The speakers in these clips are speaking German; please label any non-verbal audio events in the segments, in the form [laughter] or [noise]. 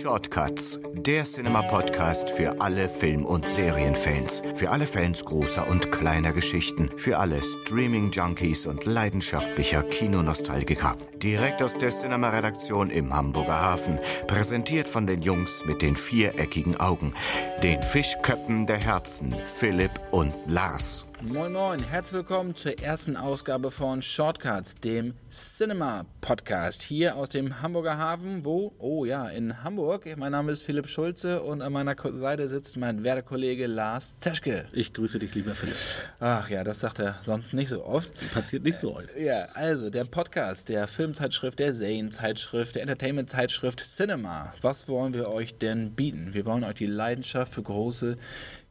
Shortcuts, der Cinema-Podcast für alle Film- und Serienfans, für alle Fans großer und kleiner Geschichten, für alle Streaming-Junkies und leidenschaftlicher Kinonostalgiker. Direkt aus der Cinema-Redaktion im Hamburger Hafen, präsentiert von den Jungs mit den viereckigen Augen, den Fischköppen der Herzen, Philipp und Lars. Moin Moin, herzlich willkommen zur ersten Ausgabe von Shortcuts, dem Cinema Podcast hier aus dem Hamburger Hafen, wo, oh ja, in Hamburg. Mein Name ist Philipp Schulze und an meiner Seite sitzt mein werder Lars Zeschke. Ich grüße dich, lieber Philipp. Ach ja, das sagt er sonst nicht so oft. Passiert nicht so oft. Ja, also der Podcast der Filmzeitschrift, der Serienzeitschrift, der Entertainmentzeitschrift Cinema. Was wollen wir euch denn bieten? Wir wollen euch die Leidenschaft für große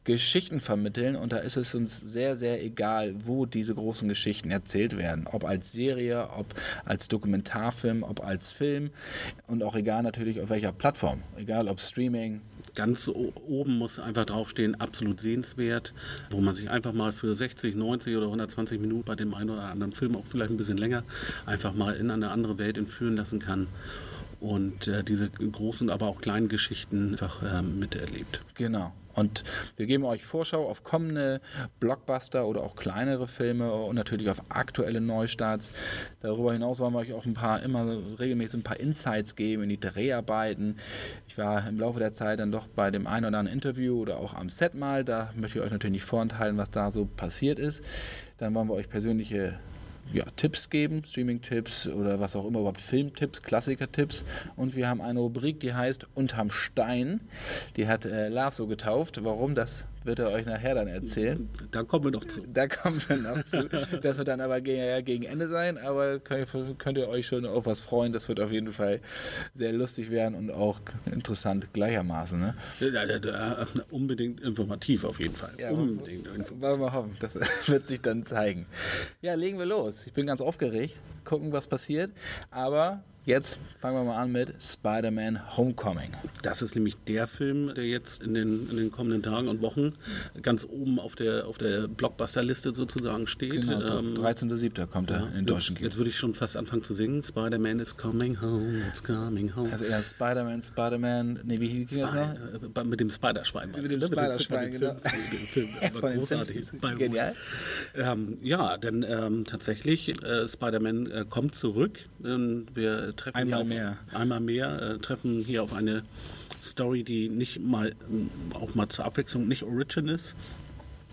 Geschichten vermitteln und da ist es uns sehr, sehr egal, wo diese großen Geschichten erzählt werden. Ob als Serie, ob als Dokumentarfilm, ob als Film und auch egal natürlich auf welcher Plattform. Egal ob Streaming. Ganz oben muss einfach draufstehen, absolut sehenswert, wo man sich einfach mal für 60, 90 oder 120 Minuten bei dem einen oder anderen Film, auch vielleicht ein bisschen länger, einfach mal in eine andere Welt entführen lassen kann und äh, diese großen, aber auch kleinen Geschichten einfach äh, miterlebt. Genau. Und wir geben euch Vorschau auf kommende Blockbuster oder auch kleinere Filme und natürlich auf aktuelle Neustarts. Darüber hinaus wollen wir euch auch ein paar, immer regelmäßig ein paar Insights geben in die Dreharbeiten. Ich war im Laufe der Zeit dann doch bei dem einen oder anderen Interview oder auch am Set mal. Da möchte ich euch natürlich nicht vorenthalten, was da so passiert ist. Dann wollen wir euch persönliche ja, Tipps geben, Streaming-Tipps oder was auch immer, überhaupt Filmtipps, Klassiker-Tipps. Und wir haben eine Rubrik, die heißt Unterm Stein. Die hat äh, Lars so getauft. Warum, das wird er euch nachher dann erzählen. Da kommen wir noch zu. Da kommen wir noch zu. Das wird dann aber gegen, ja, Ende sein, aber könnt, ihr euch schon auf was freuen. Das wird auf jeden Fall sehr lustig werden und auch interessant gleichermaßen. Ne? Ja, ja, ja, unbedingt informativ auf jeden Fall. unbedingt. Wollen wir hoffen, das [laughs] wird sich dann zeigen. Ja, legen wir los. Ich bin ganz aufgeregt, gucken, was passiert. Aber Jetzt fangen wir mal an mit Spider-Man Homecoming. Das ist nämlich der Film, der jetzt in den, in den kommenden Tagen und Wochen ganz oben auf der, auf der Blockbuster-Liste sozusagen steht. Genau, ähm, 13.07. kommt er in deutschen Jetzt, jetzt würde ich schon fast anfangen zu singen. Spider-Man is coming home, it's coming home. Also eher Spider-Man, Spider-Man, nee, wie hieß das noch? Mit dem Spider-Schwein. Mit dem Spider-Schwein, genau. [laughs] Von den Simpsons. Genial. Ähm, ja, denn ähm, tatsächlich, äh, Spider-Man äh, kommt zurück. Ähm, wir treffen einmal auf, mehr, einmal mehr äh, treffen hier auf eine Story, die nicht mal auch mal zur Abwechslung nicht Origin ist.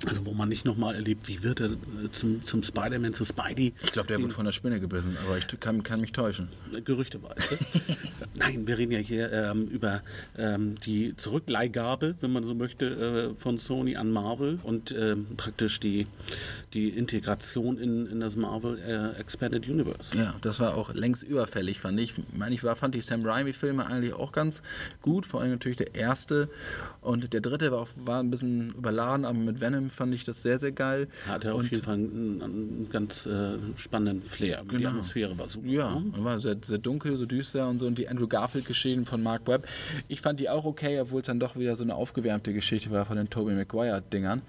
Also wo man nicht nochmal erlebt, wie wird er äh, zum, zum Spider-Man, zu Spidey. Ich glaube, der wird von der Spinne gebissen, aber ich kann, kann mich täuschen. Gerüchteweise. [laughs] Nein, wir reden ja hier ähm, über ähm, die Zurückleihgabe, wenn man so möchte, äh, von Sony an Marvel und ähm, praktisch die, die Integration in, in das Marvel äh, Expanded Universe. Ja, das war auch längst überfällig, fand ich. ich meine, ich war, fand die Sam Raimi-Filme eigentlich auch ganz gut, vor allem natürlich der erste und der dritte war, auch, war ein bisschen überladen, aber mit Venom fand ich das sehr, sehr geil. Hatte auf jeden Fall einen, einen ganz äh, spannenden Flair. Genau. Die Atmosphäre war super. Ja, ne? war sehr, sehr dunkel, so düster und so. Und die Andrew Garfield-Geschichten von Mark Webb, ich fand die auch okay, obwohl es dann doch wieder so eine aufgewärmte Geschichte war von den Tobey Maguire-Dingern.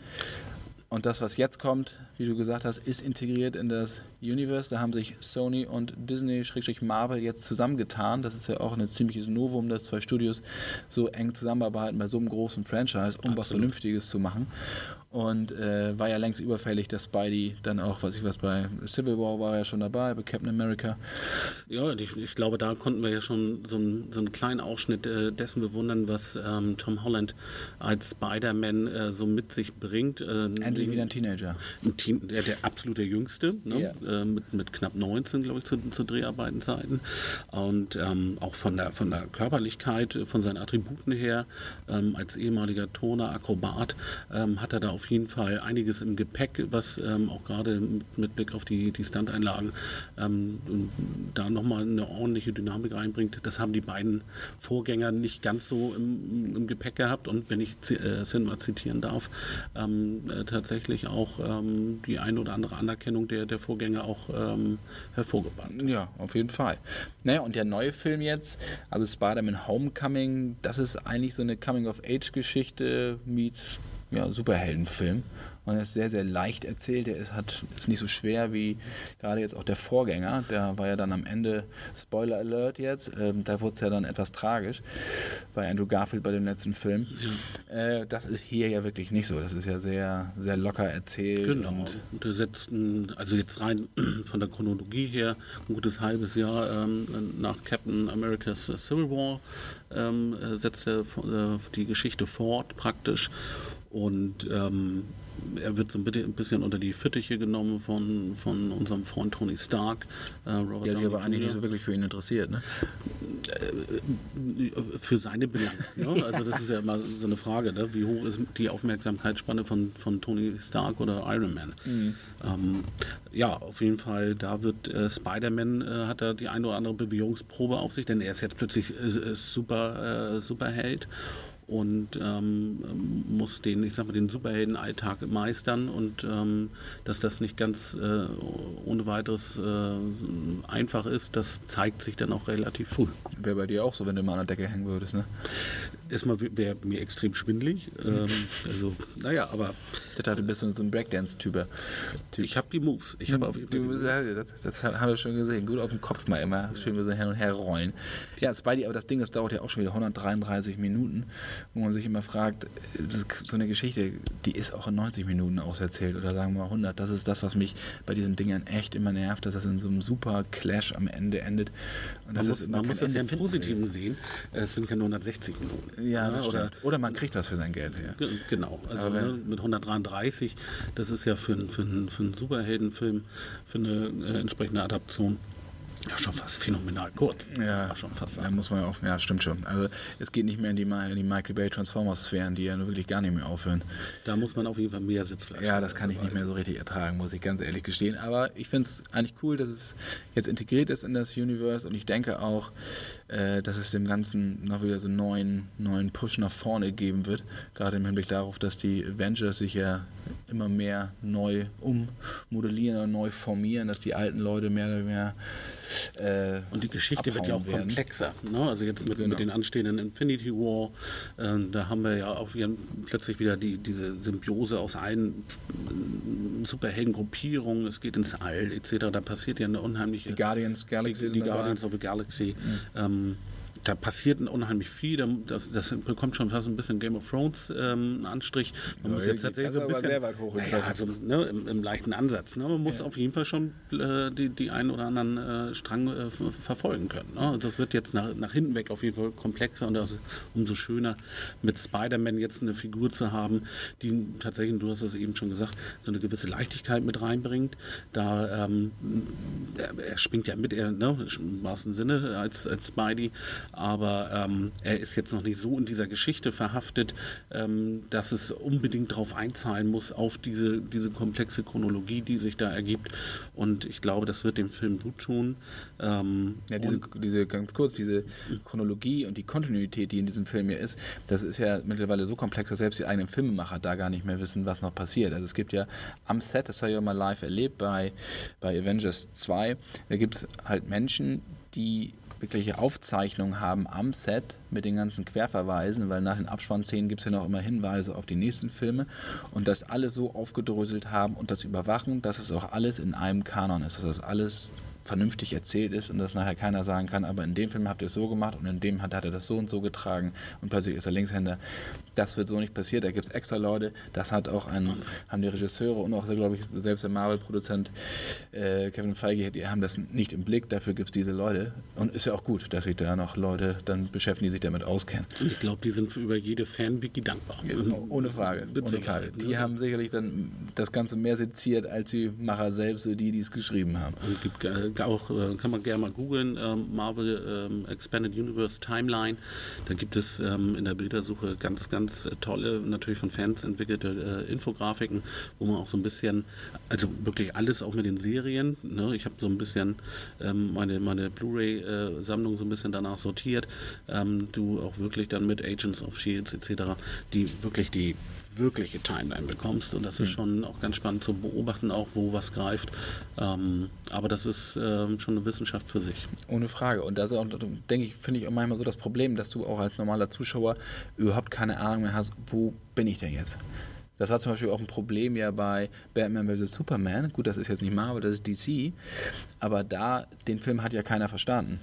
Und das, was jetzt kommt, wie du gesagt hast, ist integriert in das Universe. Da haben sich Sony und Disney, Marvel jetzt zusammengetan. Das ist ja auch ein ziemliches Novum, dass zwei Studios so eng zusammenarbeiten bei so einem großen Franchise, um Absolut. was Vernünftiges zu machen. Und äh, war ja längst überfällig, dass Spidey dann auch, was ich was bei Civil War war ja schon dabei, bei Captain America. Ja, ich, ich glaube, da konnten wir ja schon so, ein, so einen kleinen Ausschnitt äh, dessen bewundern, was ähm, Tom Holland als Spider-Man äh, so mit sich bringt. Äh, Endlich wieder ein Teenager. Ein Teen, der, der absolute Jüngste, ne? Ja. Äh, mit, mit knapp 19, glaube ich, zu, zu Dreharbeitenzeiten. Und ähm, auch von der, von der Körperlichkeit, von seinen Attributen her, ähm, als ehemaliger Toner, Akrobat, ähm, hat er da auf jeden Fall einiges im Gepäck, was ähm, auch gerade mit, Blick auf die, die Standeinlagen ähm, da nochmal eine ordentliche Dynamik reinbringt. Das haben die beiden Vorgänger nicht ganz so im, im Gepäck gehabt und wenn ich äh, Cinema zitieren darf, ähm, äh, tatsächlich auch ähm, die eine oder andere Anerkennung der, der Vorgänger auch ähm, hervorgebracht. Ja, auf jeden Fall. Naja, und der neue Film jetzt, also Spider-Man Homecoming, das ist eigentlich so eine Coming-of-Age-Geschichte meets ja, Superheldenfilm. und er ist sehr, sehr leicht erzählt. Er ist, hat, ist nicht so schwer wie gerade jetzt auch der Vorgänger. Der war ja dann am Ende, Spoiler Alert jetzt, ähm, da wurde es ja dann etwas tragisch bei Andrew Garfield bei dem letzten Film. Ja. Äh, das ist hier ja wirklich nicht so. Das ist ja sehr, sehr locker erzählt. Genau. Und, und er setzt, also jetzt rein [clears throat] von der Chronologie her, ein gutes halbes Jahr ähm, nach Captain America's Civil War ähm, äh, setzt er äh, die Geschichte fort praktisch. Und ähm, er wird so ein bisschen unter die Fittiche genommen von, von unserem Freund Tony Stark. Äh, Robert Der sich aber eigentlich nicht so wirklich für ihn interessiert, ne? Äh, für seine Belange. Ne? [laughs] Also das ist ja immer so eine Frage, ne? wie hoch ist die Aufmerksamkeitsspanne von, von Tony Stark oder Iron Man? Mhm. Ähm, ja, auf jeden Fall, da wird äh, Spider-Man, äh, hat er die eine oder andere Bewegungsprobe auf sich, denn er ist jetzt plötzlich äh, super, äh, Superheld und ähm, muss den, ich sag mal, den Superheldenalltag meistern und ähm, dass das nicht ganz äh, ohne weiteres äh, einfach ist, das zeigt sich dann auch relativ früh. Wäre bei dir auch so, wenn du mal an der Decke hängen würdest, ne? Erstmal wäre mir extrem schwindlig. Ähm, also, naja, aber. Das hatte ein bisschen so ein Breakdance-Typ. Ich habe die Moves. Ich habe auf jeden Fall. Das, das haben wir schon gesehen. Gut auf dem Kopf mal immer. Schön wir so hin und her rollen. Ja, Spidey, aber das Ding, das dauert ja auch schon wieder 133 Minuten, wo man sich immer fragt, so eine Geschichte, die ist auch in 90 Minuten auserzählt oder sagen wir mal 100. Das ist das, was mich bei diesen Dingern echt immer nervt, dass das in so einem super Clash am Ende endet. Und man muss, man muss das ja im Positiven sehen. Es sind ja nur 160 Minuten. Ja, ja oder, oder man kriegt was für sein Geld. Ja. Genau, also ne, mit 133, das ist ja für, für, für einen Superheldenfilm, für eine äh, entsprechende Adaption ja, schon fast phänomenal kurz. Ja, schon fast. Da muss man ja auch, ja, stimmt schon. Also es geht nicht mehr in die, in die Michael Bay Transformers-Sphären, die ja wirklich gar nicht mehr aufhören. Da muss man auf jeden Fall mehr Sitzfleisch Ja, das kann ich nicht mehr so richtig ertragen, muss ich ganz ehrlich gestehen. Aber ich finde es eigentlich cool, dass es jetzt integriert ist in das Universe und ich denke auch, äh, dass es dem Ganzen noch wieder so einen neuen, neuen Push nach vorne geben wird. Gerade im Hinblick darauf, dass die Avengers sich ja immer mehr neu ummodellieren und neu formieren, dass die alten Leute mehr oder mehr äh, und die Geschichte wird ja auch werden. komplexer. Ne? Also jetzt mit, genau. mit, den anstehenden Infinity War, äh, da haben wir ja auch wieder, plötzlich wieder die, diese Symbiose aus allen Superheldengruppierungen. Es geht ins All etc. Da passiert ja eine unheimliche. Die Guardians Galaxy. Die, die Guardians of the Galaxy. Mhm. Ähm, Mm. Da passiert unheimlich viel. Das bekommt schon fast ein bisschen Game of Thrones ähm, Anstrich. Man ja, muss jetzt tatsächlich so ein bisschen. Sehr weit hoch naja, also ne, im, im, leichten Ansatz. Ne? Man muss ja. auf jeden Fall schon äh, die, die einen oder anderen äh, Strang äh, verfolgen können. Ne? Das wird jetzt nach, nach hinten weg auf jeden Fall komplexer und also umso schöner mit Spider-Man jetzt eine Figur zu haben, die tatsächlich, du hast es eben schon gesagt, so eine gewisse Leichtigkeit mit reinbringt. Da ähm, er, er, springt ja mit, er, ne, im wahrsten Sinne als, als Spidey aber ähm, er ist jetzt noch nicht so in dieser Geschichte verhaftet, ähm, dass es unbedingt darauf einzahlen muss, auf diese, diese komplexe Chronologie, die sich da ergibt. Und ich glaube, das wird dem Film gut tun. Ähm, ja, diese, diese, ganz kurz, diese Chronologie und die Kontinuität, die in diesem Film hier ist, das ist ja mittlerweile so komplex, dass selbst die eigenen Filmemacher da gar nicht mehr wissen, was noch passiert. Also es gibt ja am Set, das habe ich auch mal live erlebt bei, bei Avengers 2, da gibt es halt Menschen, die wirkliche Aufzeichnungen haben am Set mit den ganzen Querverweisen, weil nach den Abspannszenen gibt es ja noch immer Hinweise auf die nächsten Filme und das alle so aufgedröselt haben und das überwachen, dass es auch alles in einem Kanon ist, dass das alles vernünftig erzählt ist und dass nachher keiner sagen kann, aber in dem Film habt ihr es so gemacht und in dem hat, hat er das so und so getragen und plötzlich ist er Linkshänder. Das wird so nicht passiert. Da gibt es extra Leute. Das hat auch ein, haben die Regisseure und auch, glaube ich, selbst der Marvel-Produzent äh, Kevin Feige, die haben das nicht im Blick. Dafür gibt es diese Leute. Und ist ja auch gut, dass sich da noch Leute dann beschäftigen, die sich damit auskennen. Ich glaube, die sind über jede Fan-Wiki dankbar. Ja, ohne Frage. Ohne Frage. Die ne? haben sicherlich dann das Ganze mehr seziert als die Macher selbst oder die, die es geschrieben haben. Und gibt auch, äh, kann man gerne mal googeln, ähm, Marvel ähm, Expanded Universe Timeline. Da gibt es ähm, in der Bildersuche ganz, ganz äh, tolle, natürlich von Fans entwickelte äh, Infografiken, wo man auch so ein bisschen, also wirklich alles auch mit den Serien. Ne? Ich habe so ein bisschen meine, meine Blu-ray-Sammlung so ein bisschen danach sortiert. du auch wirklich dann mit Agents of Shields etc., die wirklich die wirkliche Timeline bekommst. Und das ist hm. schon auch ganz spannend zu beobachten, auch wo was greift. Ähm, aber das ist ähm, schon eine Wissenschaft für sich. Ohne Frage. Und das ist auch, denke ich, finde ich auch manchmal so das Problem, dass du auch als normaler Zuschauer überhaupt keine Ahnung mehr hast, wo bin ich denn jetzt? Das war zum Beispiel auch ein Problem ja bei Batman vs. Superman. Gut, das ist jetzt nicht Marvel, das ist DC. Aber da, den Film hat ja keiner verstanden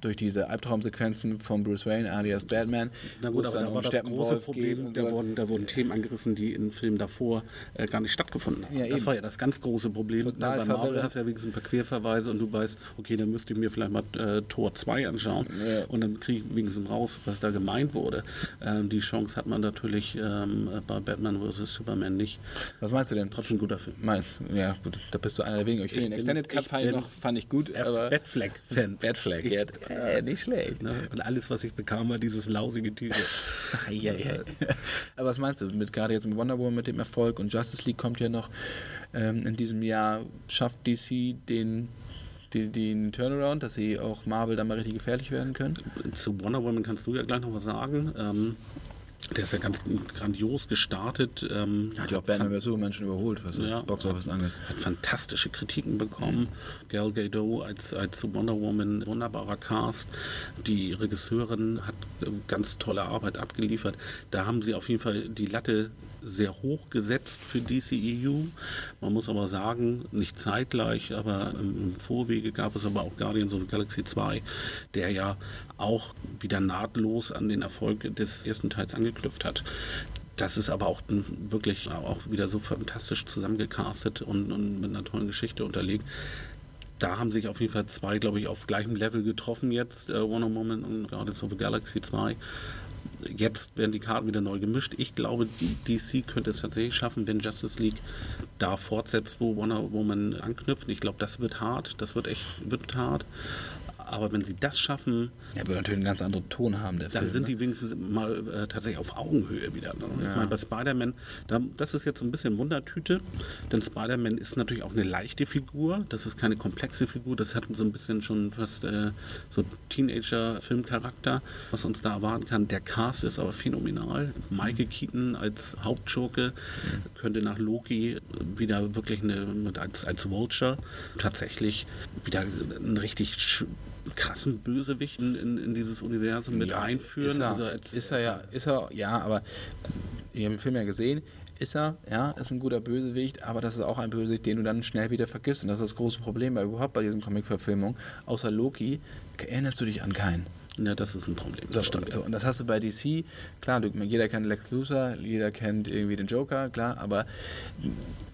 durch diese Albtraumsequenzen von Bruce Wayne alias Batman. Na gut, aber da war das große Problem, da wurden, da wurden Themen angerissen, die in Filmen davor äh, gar nicht stattgefunden haben. Ja, das eben. war ja das ganz große Problem. Total bei Marvel hast du ja wenigstens ein paar Querverweise und du weißt, okay, dann müsste ich mir vielleicht mal äh, Tor 2 anschauen ja. und dann kriege ich wenigstens raus, was da gemeint wurde. Ähm, die Chance hat man natürlich ähm, bei Batman vs. Superman nicht. Was meinst du denn? Trotzdem ein guter Film. Meinst Ja, gut, da bist du einer der wenigen. Ich finde den Extended Cut fand, noch, fand ich gut. Aber Batflag-Fan. Batflag, ja. Äh, nicht schlecht. Ne? Und alles, was ich bekam, war dieses lausige T-Shirt. ja, ja. Aber was meinst du, mit gerade jetzt mit Wonder Woman mit dem Erfolg und Justice League kommt ja noch ähm, in diesem Jahr, schafft DC den den, den Turnaround, dass sie auch Marvel dann mal richtig gefährlich werden können? Zu Wonder Woman kannst du ja gleich noch was sagen. Ähm, der ist ja ganz grandios gestartet. Ähm, hat ja auch Batman vs. Superman schon überholt, was ja, Box Office angeht. Hat fantastische Kritiken bekommen. Mhm. Gal Gadot als, als Wonder Woman, wunderbarer Cast. Die Regisseurin hat äh, ganz tolle Arbeit abgeliefert. Da haben sie auf jeden Fall die Latte sehr hoch gesetzt für DCEU. Man muss aber sagen, nicht zeitgleich, aber im Vorwege gab es aber auch Guardians of the Galaxy 2, der ja auch wieder nahtlos an den Erfolg des ersten Teils angeknüpft hat. Das ist aber auch wirklich auch wieder so fantastisch zusammengecastet und, und mit einer tollen Geschichte unterlegt da haben sich auf jeden Fall zwei, glaube ich, auf gleichem Level getroffen jetzt, äh, Wonder Woman und Guardians of the Galaxy 2 jetzt werden die Karten wieder neu gemischt. Ich glaube, DC könnte es tatsächlich schaffen, wenn Justice League da fortsetzt, wo Wonder Woman anknüpft. Ich glaube, das wird hart. Das wird echt wird hart. Aber wenn sie das schaffen. Ja, wird natürlich einen ganz anderen Ton haben, der Dann Film, sind die ne? wenigstens mal äh, tatsächlich auf Augenhöhe wieder. Ne? Ja. Ich meine, bei Spider-Man, da, das ist jetzt ein bisschen Wundertüte, denn Spider-Man ist natürlich auch eine leichte Figur. Das ist keine komplexe Figur. Das hat so ein bisschen schon fast äh, so Teenager-Filmcharakter, was uns da erwarten kann. Der Cast ist aber phänomenal. Michael Keaton als Hauptschurke könnte nach Loki wieder wirklich eine, als, als Vulture tatsächlich wieder ein richtig krassen Bösewicht in, in, dieses Universum mit ja, einführen. Ist er, also als, ist er ja, ist er, ja, aber ich habe den Film ja gesehen, ist er, ja, ist ein guter Bösewicht, aber das ist auch ein Bösewicht, den du dann schnell wieder vergisst. Und das ist das große Problem bei überhaupt bei diesen Comic-Verfilmungen. Außer Loki erinnerst du dich an keinen. Ja, das ist ein Problem. Das so, stimmt. So, und das hast du bei DC, klar, du, jeder kennt Lex Luthor, jeder kennt irgendwie den Joker, klar, aber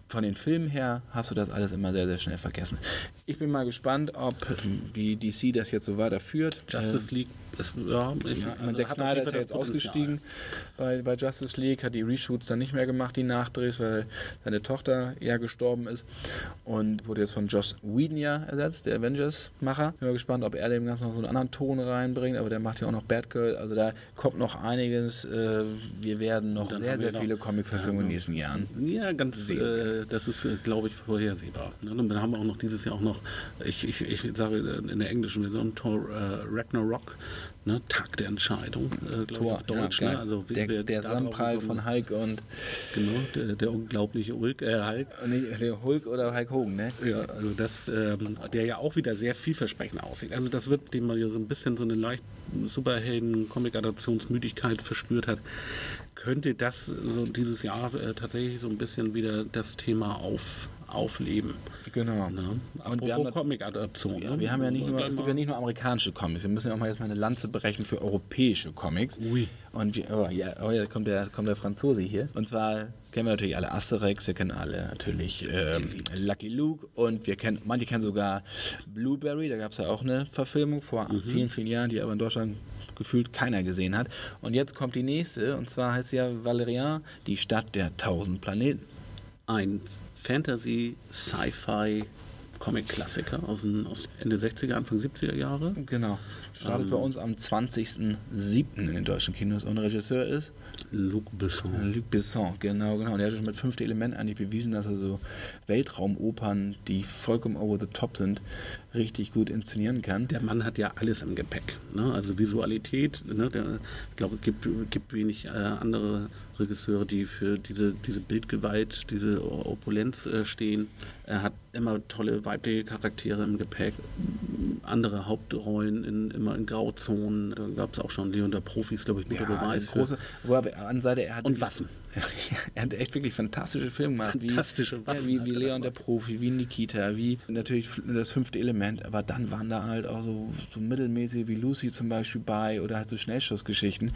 von den Filmen her hast du das alles immer sehr, sehr schnell vergessen. Ich bin mal gespannt, ob wie DC das jetzt so weiterführt. Justice League ist, ja, ich, ja also Zack Snyder ist ja jetzt ausgestiegen bei, bei Justice League, hat die Reshoots dann nicht mehr gemacht, die Nachdrehs, weil seine Tochter eher gestorben ist und wurde jetzt von Joss Whedon ja ersetzt, der Avengers-Macher. Bin mal gespannt, ob er dem Ganzen noch so einen anderen Ton reinbringt, aber der macht ja auch noch Batgirl, also da kommt noch einiges. Äh, wir werden noch sehr, sehr viele Comic-Verfilmungen in diesen Jahren. Ja, ganz, äh, das ist, äh, glaube ich, vorhersehbar. Ne? Und dann haben wir auch noch dieses Jahr auch noch, ich, ich, ich sage in der englischen Version, Thor äh, Ragnarok, ne, Tag der Entscheidung, äh, Tor, auf Deutsch. Ja, ne? also, der der Sandprall von Hulk und. Genau, der, der unglaubliche Hulk, äh, Hulk. Nee, der Hulk oder Hulk Hogan, ne? Ja, also das, ähm, der ja auch wieder sehr vielversprechend aussieht. Also das wird, dem man ja so ein bisschen so eine leicht Superhelden-Comic-Adaptionsmüdigkeit verspürt hat, könnte das so dieses Jahr äh, tatsächlich so ein bisschen wieder das Thema auf aufleben. Genau. Ne? Und wir haben Comic-Adaption. Ja, ne? wir haben ja nicht nur, es gibt ja nicht nur amerikanische Comics. Wir müssen ja auch mal jetzt mal eine Lanze brechen für europäische Comics. Ui. Und wir, oh, ja, oh, ja, kommt der, kommt der Franzose hier. Und zwar kennen wir natürlich alle Asterix, wir kennen alle natürlich ähm, Lucky Luke und wir kennen, manche kennen sogar Blueberry, da gab es ja auch eine Verfilmung vor mhm. vielen, vielen Jahren, die aber in Deutschland gefühlt keiner gesehen hat. Und jetzt kommt die nächste, und zwar heißt sie ja Valerian, die Stadt der tausend Planeten. Ein Fantasy, Sci-Fi, Comic-Klassiker aus, aus, Ende 60er, Anfang 70er Jahre. Genau. Startet ähm, bei uns am 20.07. in den deutschen Kinos und Regisseur ist Luc Besson. Luc Besson, genau, genau. Und er hat schon mit fünfte Element eigentlich bewiesen, dass er so Weltraumopern, die vollkommen over the top sind, richtig gut inszenieren kann. Der Mann hat ja alles im Gepäck. Ne? Also Visualität, ne? der, ich glaube, es gibt, gibt wenig äh, andere Regisseure, die für diese, diese Bildgewalt, diese Opulenz äh, stehen. Er hat immer tolle weibliche Charaktere im Gepäck, andere Hauptrollen in, immer in Grauzonen. Da gab es auch schon Leon der Profis, glaube ich, ja, Beweis. Große, wo er, an Seite, er hat und Waffen. [laughs] er hat echt wirklich fantastische Filme gemacht. Fantastische wie, Waffen ja, wie, wie Leon der Profi, wie Nikita, wie natürlich das fünfte Element, aber dann waren da halt auch so, so mittelmäßige wie Lucy zum Beispiel bei oder halt so Schnellschussgeschichten,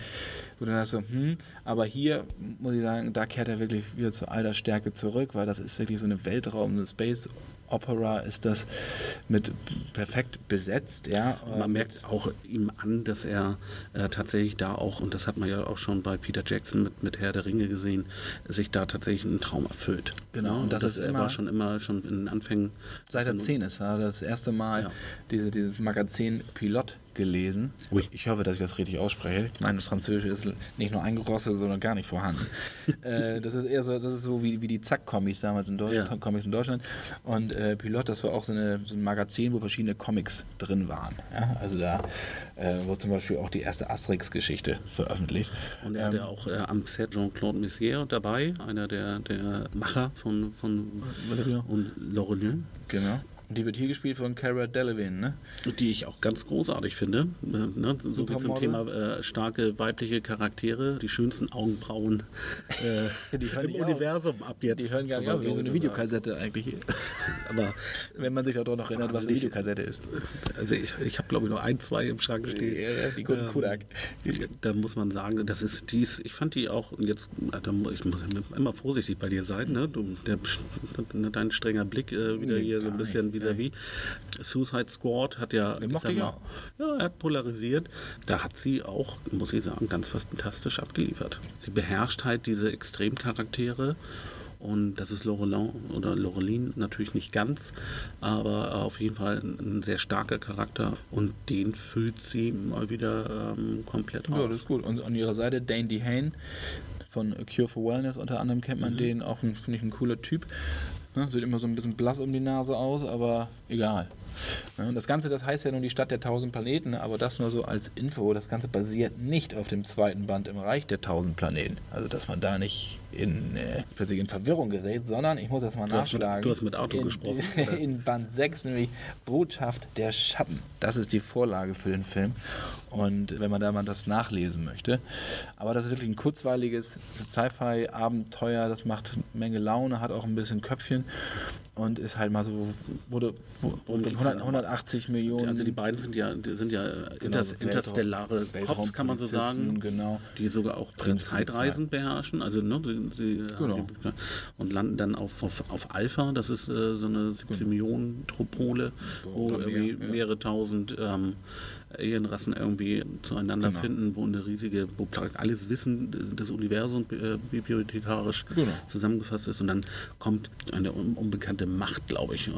wo du dann hast so, hm, aber hier muss ich sagen, da kehrt er wirklich wieder zu alter Stärke zurück, weil das ist wirklich so eine Weltraum, eine Space Opera ist das mit perfekt besetzt, ja. Man merkt auch ihm an, dass er äh, tatsächlich da auch, und das hat man ja auch schon bei Peter Jackson mit, mit Herr der Ringe gesehen, sich da tatsächlich einen Traum erfüllt. Genau, Ja, und das ist er immer- war schon immer schon in den Anfängen. Seit er 10 ist, das erste Mal Ja. diese, dieses Magazin Pilot gelesen. Ich hoffe, dass ich das richtig ausspreche. Mein Französisch ist nicht nur eingerostet, sondern gar nicht vorhanden. [laughs] äh, das ist eher so, das ist so wie, wie die Zack-Comics damals in Deutschland, Ja. Comics in Deutschland. Und äh, Pilot, das war auch so, eine, so ein Magazin, wo verschiedene Comics drin waren. Ja? Also da äh, wurde zum Beispiel auch die erste Asterix-Geschichte veröffentlicht. Und er hatte auch äh, am Set Jean-Claude Messier dabei, einer der, der Macher von, von Valerian. und Lorelien, Genau. Und die wird hier gespielt von Cara Delevingne, ne? die ich auch ganz großartig finde. Äh, ne? So wie zum. Thema äh, starke weibliche Charaktere, die schönsten Augenbrauen [laughs] äh, Die im nicht auf. Universum ab jetzt. Die hören gar nicht auf, wie so eine Videokassette eigentlich. [laughs] Aber [laughs] Wenn man sich auch noch erinnert, was eine. Videokassette ist. also ich, ich habe glaube ich noch ein, zwei im Schrank stehen. Ja, die guten Ähm, Kodak. Da muss man sagen, das ist dies, ich fand die auch, und jetzt, ich muss immer vorsichtig bei dir sein, ne? Du, der, ne, dein strenger Blick äh, wieder hier so ein bisschen nicht. Vis-à-vis. Suicide Squad hat ja, Den mochte sag ich mal, ja, er hat polarisiert. Da hat sie auch, muss ich sagen, ganz fantastisch abgeliefert. Sie beherrscht halt diese Extremcharaktere. Und das ist Laurelin oder Laureline natürlich nicht ganz, aber auf jeden Fall ein, sehr starker Charakter und den füllt sie mal wieder ähm, komplett Ja, aus. das ist gut. Und an ihrer Seite Dane DeHane von A Cure for Wellness unter anderem kennt Mhm. man den, auch finde ich ein cooler Typ. Ne, sieht immer so ein bisschen blass um die Nase aus, aber egal. Ja, und das Ganze, das heißt ja nun die Stadt der tausend Planeten, aber das nur so als Info. Das Ganze basiert nicht auf dem zweiten Band im Reich der tausend Planeten. Also, dass man da nicht in, äh, plötzlich in Verwirrung gerät, sondern ich muss das mal Du hast mit- nachschlagen. du hast mit Auto in, gesprochen. [laughs] In Band 6, nämlich Botschaft der Schatten. Das ist die Vorlage für den Film. Und wenn man da mal das nachlesen möchte. Aber das ist wirklich ein kurzweiliges Sci-Fi-Abenteuer. Das macht eine Menge Laune, hat auch ein bisschen Köpfchen und ist halt mal so, wurde, wurde geht's 100, denn? 180 Millionen. Also die beiden sind ja, sind ja Genau, interstellare Weltraum- Cops, kann man so sagen, genau. die sogar auch Prinz Zeitreisen beherrschen. Also ne, sie, sie Genau. und landen dann auf, auf, auf Alpha, das ist äh, so eine 17 Millionen Tropole, wo Oder mehr, irgendwie ja. mehrere tausend ähm, Alienrassen irgendwie zueinander Genau. finden, wo eine riesige, wo alles Wissen des Universums äh, bibliothekarisch Genau. zusammengefasst ist und dann kommt eine un unbekannte Macht, glaube ich, äh,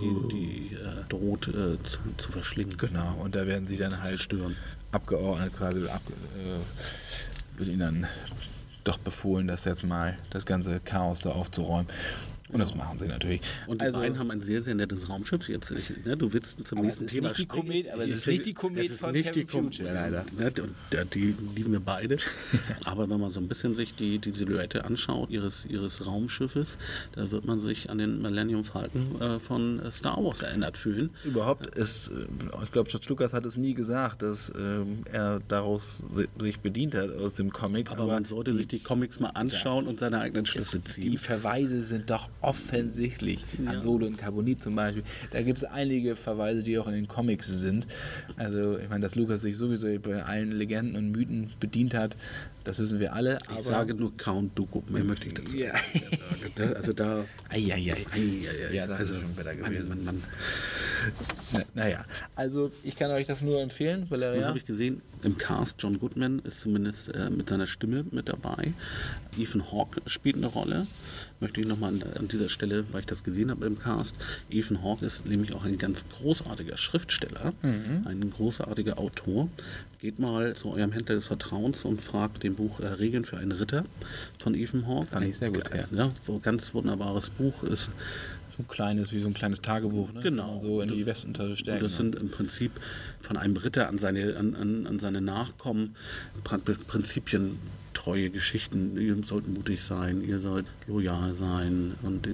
die, die äh, droht äh, zu, zu verschlingen. Genau, und da werden sie dann halt zerstören. abgeordnet quasi, ab, äh, wird ihnen dann doch befohlen, das jetzt mal das ganze Chaos da aufzuräumen. Und das machen sie natürlich. Und die Also- beiden haben ein sehr, sehr nettes Raumschiff. Jetzt, ich, ne, du willst zum Aber nächsten Thema nicht die. Komet- aber es ist ich- nicht die Komet es ist von nicht die Kevin Komet, Future, leider. Ne, und der- die lieben wir beide. [laughs] aber wenn man so ein bisschen sich die, die Silhouette anschaut, ihres, ihres Raumschiffes, da wird man sich an den Millennium Falcon äh, von Star Wars erinnert fühlen. Überhaupt ist, äh, ich glaube, George Lucas hat es nie gesagt, dass ähm, er daraus si- sich bedient hat aus dem Comic. Aber, man sollte sich die Comics mal anschauen und seine eigenen Schlüsse ziehen. Die Verweise sind doch offensichtlich. Han Solo und Carbonit zum Beispiel. Da gibt es einige Verweise, die auch in den Comics sind. Also, ich meine, dass Lucas sich sowieso bei allen Legenden und Mythen bedient hat, das wissen wir alle. ich sage nur Count Dooku, mehr möchte ich dazu Ja. sagen. Also da... Eieiei. Ei, ei, ei, Ja, das also, ist schon besser Mann, gewesen. Mann, Mann. Na, naja, also ich kann euch das nur empfehlen, Valeria. habe ich gesehen, im Cast John Goodman ist zumindest äh, mit seiner Stimme mit dabei. Ethan Hawke spielt eine Rolle. Möchte ich nochmal an, an dieser Stelle, weil ich das gesehen habe im Cast, Ethan Hawke ist nämlich auch ein ganz großartiger Schriftsteller, Mhm. ein großartiger Autor. Geht mal zu eurem Händler des Vertrauens und fragt dem Buch äh, Regeln für einen Ritter von Ethan Hawke. Fand ich sehr gut, Ein, ja. wo ganz wunderbares Buch ist. So ein kleines, wie so ein kleines Tagebuch, ne? Genau. So in die Westtasche Und stecken. das sind im Prinzip von einem Ritter an seine, an, an, an seine Nachkommen praktisch prinzipientreue Geschichten. Ihr sollt mutig sein, ihr sollt loyal sein und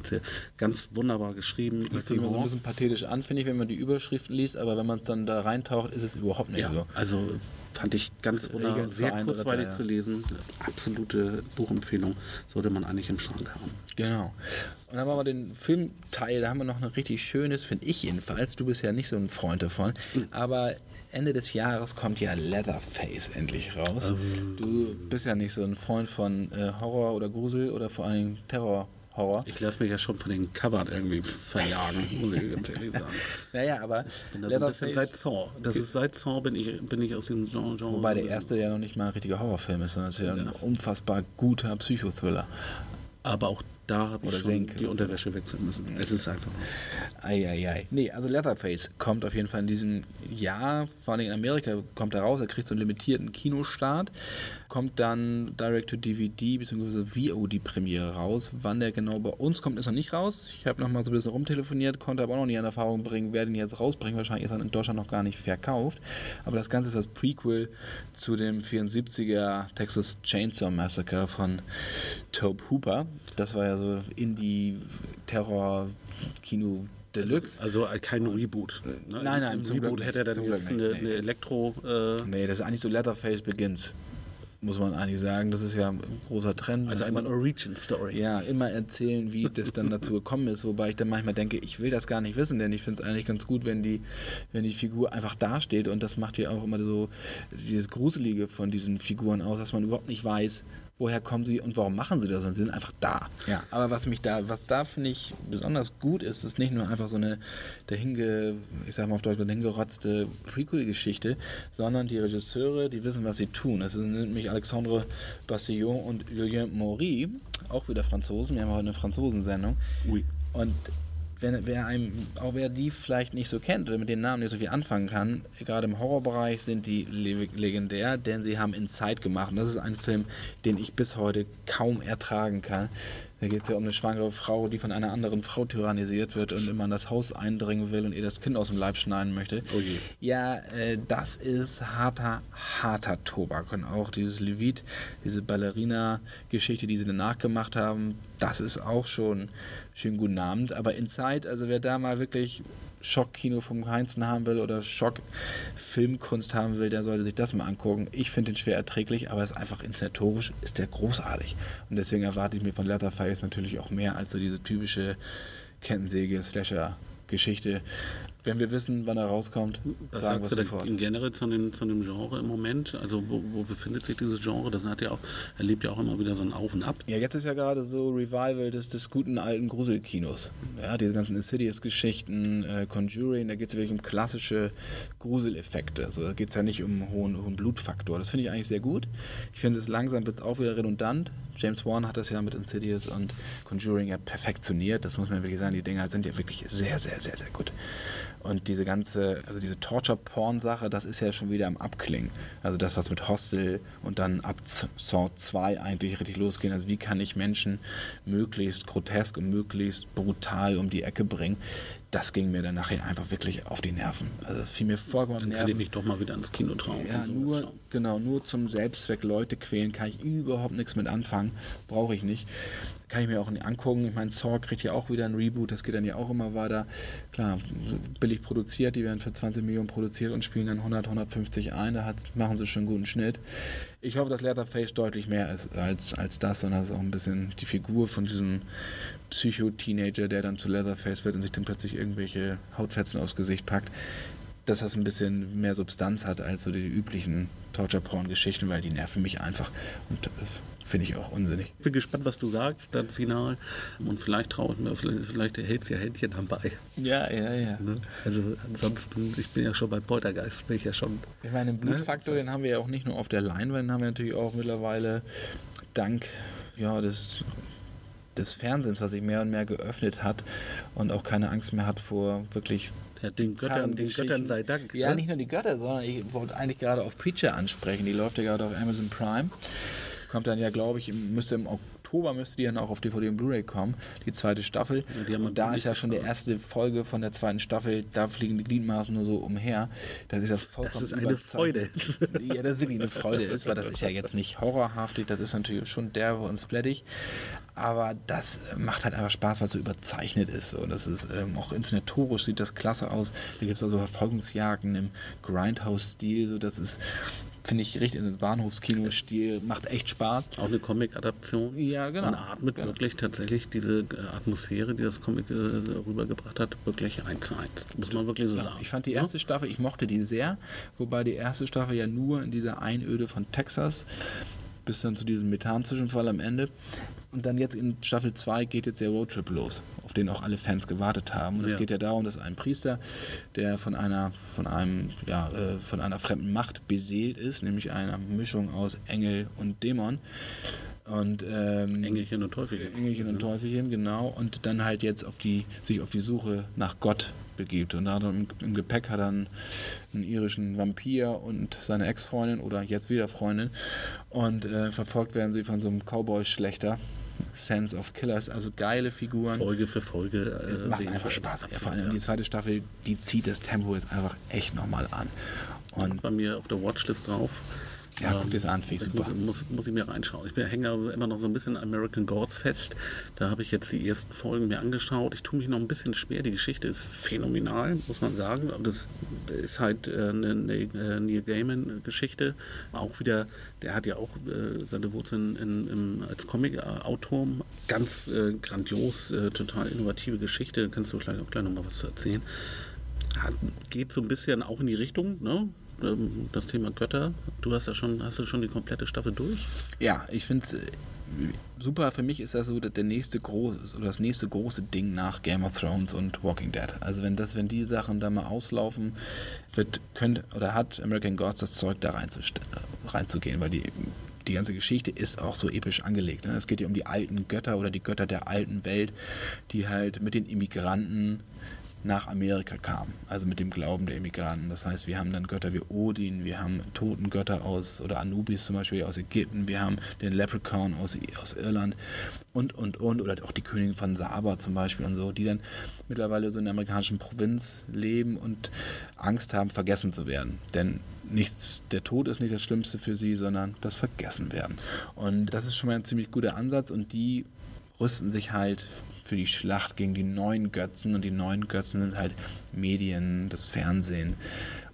ganz wunderbar geschrieben. Das fängt so ein bisschen pathetisch an, finde ich, wenn man die Überschrift liest, aber wenn man es dann da reintaucht, ist es überhaupt nicht ja, so. also fand ich ganz wunderbar, sehr kurzweilig Ritter, ja. zu lesen. Absolute Buchempfehlung sollte man eigentlich im Schrank haben. Genau. Und dann haben wir den Filmteil, da haben wir noch ein richtig schönes, finde ich jedenfalls. Du bist ja nicht so ein Freund davon. Mhm. Aber Ende des Jahres kommt ja Leatherface endlich raus. Ähm. Du bist ja nicht so ein Freund von äh, Horror oder Grusel oder vor allen Dingen Terror. Horror. Ich lasse mich ja schon von den Covern irgendwie verjagen, [laughs] muss ich ganz ehrlich sagen. Naja, aber Leatherface, seit Saw. Das ist seit Saw bin ich, bin ich aus diesem Genre. Wobei der erste ja noch nicht mal ein richtiger Horrorfilm ist, sondern es ist ja ein unfassbar guter Psychothriller. Aber auch da habe ich schon die Unterwäsche wechseln müssen. Es ist einfach. Eieiei. Nee, also Leatherface kommt auf jeden Fall in diesem Jahr, vor allem in Amerika kommt er raus, er kriegt so einen limitierten Kinostart kommt dann Direct to DVD bzw. VOD-Premiere raus. Wann der genau bei uns kommt, ist noch nicht raus. Ich habe noch mal so ein bisschen rumtelefoniert, konnte aber auch noch nie in Erfahrung bringen, wer den jetzt rausbringen. Wahrscheinlich ist er in Deutschland noch gar nicht verkauft. Aber das Ganze ist das Prequel zu dem 74er Texas Chainsaw Massacre von Tobe Hooper. Das war ja so Indie-Terror-Kino. Deluxe. Also, also kein Reboot. Ne? Nein, nein, Im Reboot hätte er dann jetzt eine, eine Elektro. Äh nee, das ist eigentlich so Leatherface Begins muss man eigentlich sagen. Das ist ja ein großer Trend. Also einmal eine Origin-Story. Ja, immer erzählen, wie das dann dazu gekommen ist. Wobei ich dann manchmal denke, ich will das gar nicht wissen, denn ich finde es eigentlich ganz gut, wenn die, wenn die Figur einfach dasteht. Und das macht ja auch immer so dieses Gruselige von diesen Figuren aus, dass man überhaupt nicht weiß, woher kommen sie und warum machen sie das? Und sie sind einfach da. Ja, aber was mich da, was da finde ich besonders gut ist, ist nicht nur einfach so eine dahinge, ich sag mal auf Deutsch, dahingerotzte Prequel-Geschichte, sondern die Regisseure, die wissen, was sie tun. Das sind nämlich Alexandre Bastillon und Julien Maury, auch wieder Franzosen. Wir haben heute eine Franzosensendung. Oui. Und wenn, wer einem, auch wer die vielleicht nicht so kennt oder mit den Namen nicht so viel anfangen kann, gerade im Horrorbereich sind die legendär, denn sie haben Inside gemacht. Und das ist ein Film, den ich bis heute kaum ertragen kann. Da geht es ja um eine schwangere Frau, die von einer anderen Frau tyrannisiert wird und immer in das Haus eindringen will und ihr das Kind aus dem Leib schneiden möchte. Oh je. Ja, äh, das ist harter, harter Tobak. Und auch dieses Levit, diese Ballerina-Geschichte, die sie danach gemacht haben, das ist auch schon schönen guten Abend. Aber Inside, also wer da mal wirklich Schockkino vom Heinzen haben will oder Schockfilmkunst haben will, der sollte sich das mal angucken. Ich finde ihn schwer erträglich, aber es ist einfach inszenatorisch, ist der großartig. Und deswegen erwarte ich mir von Leatherface natürlich auch mehr als so diese typische Kettensäge-Slasher-Geschichte wenn wir wissen, wann er rauskommt, Was sagen sagst wir sofort. generell zu dem, zu dem Genre im Moment? Also wo, wo, befindet sich dieses Genre? Das hat ja auch, erlebt ja auch immer wieder so ein Auf und Ab. Ja, jetzt ist ja gerade so Revival des, des guten alten Gruselkinos. Ja, diese ganzen Insidious-Geschichten, äh, Conjuring, da geht es wirklich um klassische Gruseleffekte. Also da geht es ja nicht um hohen, hohen Blutfaktor. Das finde ich eigentlich sehr gut. Ich finde es langsam wird es auch wieder redundant. James Wan hat das ja mit Insidious und Conjuring ja perfektioniert. Das muss man wirklich sagen. Die Dinger sind ja wirklich sehr, sehr, sehr, sehr gut. Und diese ganze, also diese Torture-Porn-Sache, das ist ja schon wieder am Abklingen. Also das, was mit Hostel und dann ab Saw 2 eigentlich richtig losgehen. Also wie kann ich Menschen möglichst grotesk und möglichst brutal um die Ecke bringen? Das ging mir dann nachher einfach wirklich auf die Nerven. Also das fiel mir vollkommen Dann kann ich mich doch mal wieder ins Kino trauen. Ja, nur, genau, nur zum Selbstzweck Leute quälen kann ich überhaupt nichts mit anfangen. Brauche ich nicht kann ich mir auch nicht angucken. Ich meine, Saw kriegt ja auch wieder ein Reboot, das geht dann ja auch immer weiter. Klar, billig produziert, die werden für 20 Millionen produziert und spielen dann 100, 150 ein, da machen sie schon einen guten Schnitt. Ich hoffe, dass Leatherface deutlich mehr ist als, als das, sondern ist auch ein bisschen die Figur von diesem Psycho-Teenager, der dann zu Leatherface wird und sich dann plötzlich irgendwelche Hautfetzen aufs Gesicht packt dass das ein bisschen mehr Substanz hat als so die üblichen Torture-Porn-Geschichten, weil die nerven mich einfach. Und Finde ich auch unsinnig. Ich bin gespannt, was du sagst, dann final. Und vielleicht traue ich mir, vielleicht, vielleicht erhältst du ja Händchen dabei. Ja, ja, ja. Ne? Also ansonsten, ich bin ja schon bei Poltergeist, bin ich ja schon. Ich meine, den Blutfaktor, ne? den haben wir ja auch nicht nur auf der Leinwand, den haben wir natürlich auch mittlerweile dank ja, des, des Fernsehens, was sich mehr und mehr geöffnet hat und auch keine Angst mehr hat vor wirklich ja, den, Göttern, den Göttern sei Dank. Ja, ne? nicht nur die Götter, sondern ich wollte eigentlich gerade auf Preacher ansprechen. Die läuft ja gerade auf Amazon Prime kommt dann ja, glaube ich, müsste im Oktober müsste die dann auch auf DVD und Blu-ray kommen, die zweite Staffel. Ja, und da ist ja schon die erste Folge von der zweiten Staffel, da fliegen die Gliedmaßen nur so umher. Das ist ja vollkommen Das ist eine Freude. ja, das ist wirklich eine Freude ist, weil das ist ja jetzt nicht horrorhaftig, das ist natürlich schon derbe und splattig. Aber das macht halt einfach Spaß, weil es so überzeichnet ist. Und das ist ähm, auch inszenatorisch sieht das klasse aus. Da gibt es also Verfolgungsjagden im Grindhouse-Stil. So, das ist finde ich richtig in den Bahnhofskino-Stil, macht echt Spaß. Auch eine Comic-Adaption. Ja, genau. Man atmet genau. wirklich tatsächlich diese äh, Atmosphäre, die das Comic äh, rübergebracht hat, wirklich eins zu eins. Muss man wirklich so Ja, sagen. ich fand die erste Staffel, ich mochte die sehr, wobei die erste Staffel ja nur in dieser Einöde von Texas bis dann zu diesem Methan-Zwischenfall am Ende. Und dann jetzt in Staffel 2 geht jetzt der Roadtrip los, auf den auch alle Fans gewartet haben. Und es Ja. geht ja darum, dass ein Priester, der von einer, von einem, ja, äh, von einer fremden Macht beseelt ist, nämlich einer Mischung aus Engel und Dämon. Und ähm, Engelchen und Teufelchen. Engelchen und Teufelchen, genau. Und dann halt jetzt auf die, sich auf die Suche nach Gott begibt. Und da hat er im, im Gepäck hat er einen, einen irischen Vampir und seine Ex-Freundin oder jetzt wieder Freundin. Und äh, verfolgt werden sie von so einem Cowboy-Schlechter. Sense of Killers, also geile Figuren. Folge für Folge. Äh, Macht einfach Spaß. Ja, vor allem ja. die zweite Staffel, die zieht das Tempo jetzt einfach echt nochmal an. Und bei mir auf der Watchlist drauf. Ähm, Ja, guck dir's an, finde ich muss, super. muss, muss ich mir reinschauen. Ich hänge aber immer noch so ein bisschen American Gods fest. Da habe ich jetzt die ersten Folgen mir angeschaut. Ich tue mich noch ein bisschen schwer. Die Geschichte ist phänomenal, muss man sagen. Und das ist halt äh, eine, eine äh, Neil Gaiman-Geschichte. Auch wieder, der hat ja auch äh, seine Wurzeln in, im, als Comic-Autor. Ganz äh, grandios, äh, total innovative Geschichte. Kannst du vielleicht auch gleich noch mal was zu erzählen. Hat, geht so ein bisschen auch in die Richtung, ne? Ähm, Das Thema Götter. Du hast ja schon, hast du schon die komplette Staffel durch? Ja, ich finde es super. Für mich ist das so der nächste oder das nächste große Ding nach Game of Thrones und Walking Dead. Also wenn das, wenn die Sachen da mal auslaufen, wird könnte oder hat American Gods das Zeug da reinzust- reinzugehen, weil die die ganze Geschichte ist auch so episch angelegt. Ne? Es geht ja um die alten Götter oder die Götter der alten Welt, die halt mit den Immigranten nach Amerika kamen, also mit dem Glauben der Immigranten. Das heißt, wir haben dann Götter wie Odin, wir haben Totengötter aus, oder Anubis zum Beispiel aus Ägypten, wir haben den Leprechaun aus, aus Irland und, und, und, oder auch die Königin von Saba zum Beispiel und so, die dann mittlerweile so in der amerikanischen Provinz leben und Angst haben, vergessen zu werden. Denn nichts, der Tod ist nicht das Schlimmste für sie, sondern das Vergessen werden. Und das ist schon mal ein ziemlich guter Ansatz und die rüsten sich halt für die Schlacht gegen die neuen Götzen. Und die neuen Götzen sind halt Medien, das Fernsehen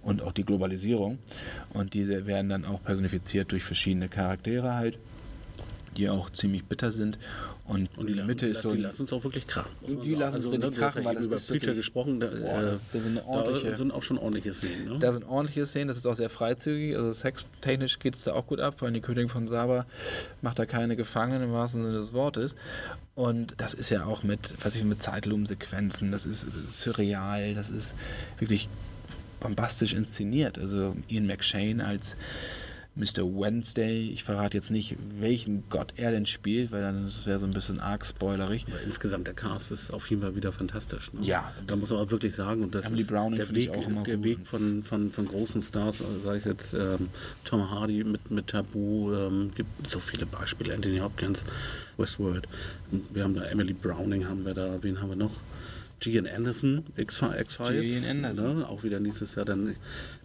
und auch die Globalisierung. Und diese werden dann auch personifiziert durch verschiedene Charaktere halt, die auch ziemlich bitter sind und, Und der Mitte ist so die lassen uns auch wirklich krachen. man Die sagen. lassen uns richtig ne, du hast krachen, weil das über ist Preacher wirklich- gesprochen. Da, Boah, äh, das ist eine ordentliche- Da sind auch schon ordentliche Szenen. Ne? Da sind ordentliche Szenen, das ist auch sehr freizügig, also sextechnisch geht es da auch gut ab, vor allem die Königin von Saba macht da keine Gefangenen im wahrsten Sinne des Wortes. Und das ist ja auch mit, was ich mit Zeitlupensequenzen, das ist, das ist surreal, das ist wirklich bombastisch inszeniert. Also Ian McShane als Mr. Wednesday, ich verrate jetzt nicht, welchen Gott er denn spielt, weil dann wäre so ein bisschen arg spoilerig. Aber insgesamt der Cast ist auf jeden Fall wieder fantastisch. Ne? Ja. da muss man auch wirklich sagen, und das Emily ist Browning der Weg, auch immer der gut. Weg von, von, von großen Stars, also sei es jetzt ähm, Tom Hardy mit, mit Tabu, ähm, gibt so viele Beispiele, Anthony Hopkins, Westworld. Wir haben da Emily Browning, haben wir da, wen haben wir noch? Gillian Anderson, X-Files. Ne? Auch wieder nächstes Jahr dann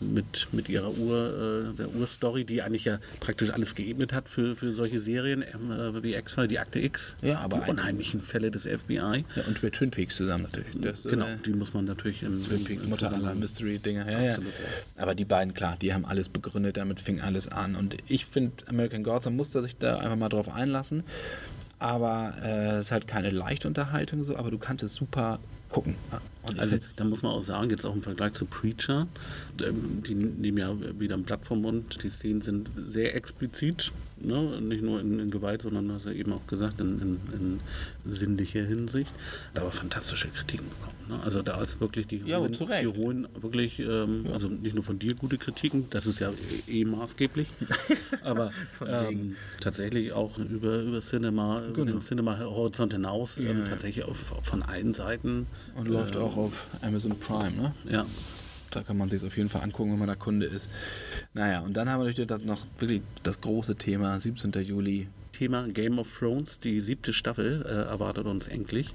mit, mit ihrer Ur, äh, der Urstory, die eigentlich ja praktisch alles geebnet hat für, für solche Serien ähm, äh, wie X-Files, die Akte X. Ja, aber die unheimlichen Fälle des FBI. Ja, und mit Twin Peaks zusammen natürlich. Das, genau, äh, die muss man natürlich im, Twin Peaks, Mutter aller Mystery-Dinger. Ja, Absolut, ja. Aber die beiden, klar, die haben alles begründet, damit fing alles an. Und ich finde, American Gods, man musste sich da einfach mal drauf einlassen. Aber äh, es ist halt keine leichte Unterhaltung so, aber du kannst es super gucken. Und Also da muss man auch sagen, jetzt auch im Vergleich zu Preacher, ähm, die nehmen ja wieder ein Blatt vom Mund, die Szenen sind sehr explizit, ne? nicht nur in, in Gewalt, sondern, du hast ja eben auch gesagt, in, in, in sinnlicher Hinsicht. Da aber fantastische Kritiken bekommen. Ne? Also da ist wirklich, die Ja, Recht. die holen wirklich, ähm, also nicht nur von dir gute Kritiken, das ist ja eh, eh maßgeblich, [laughs] aber ähm, tatsächlich auch über, über Cinema, über Genau. den Cinema-Horizont hinaus, ähm, Ja, ja. tatsächlich auf, von allen Seiten. Und läuft ähm, auch auf Amazon Prime, ne? Ja, Da kann man sich auf jeden Fall angucken, wenn man da Kunde ist. Naja, und dann haben wir natürlich das noch wirklich das große Thema, 17. Juli. Thema Game of Thrones, die siebte Staffel äh, erwartet uns endlich.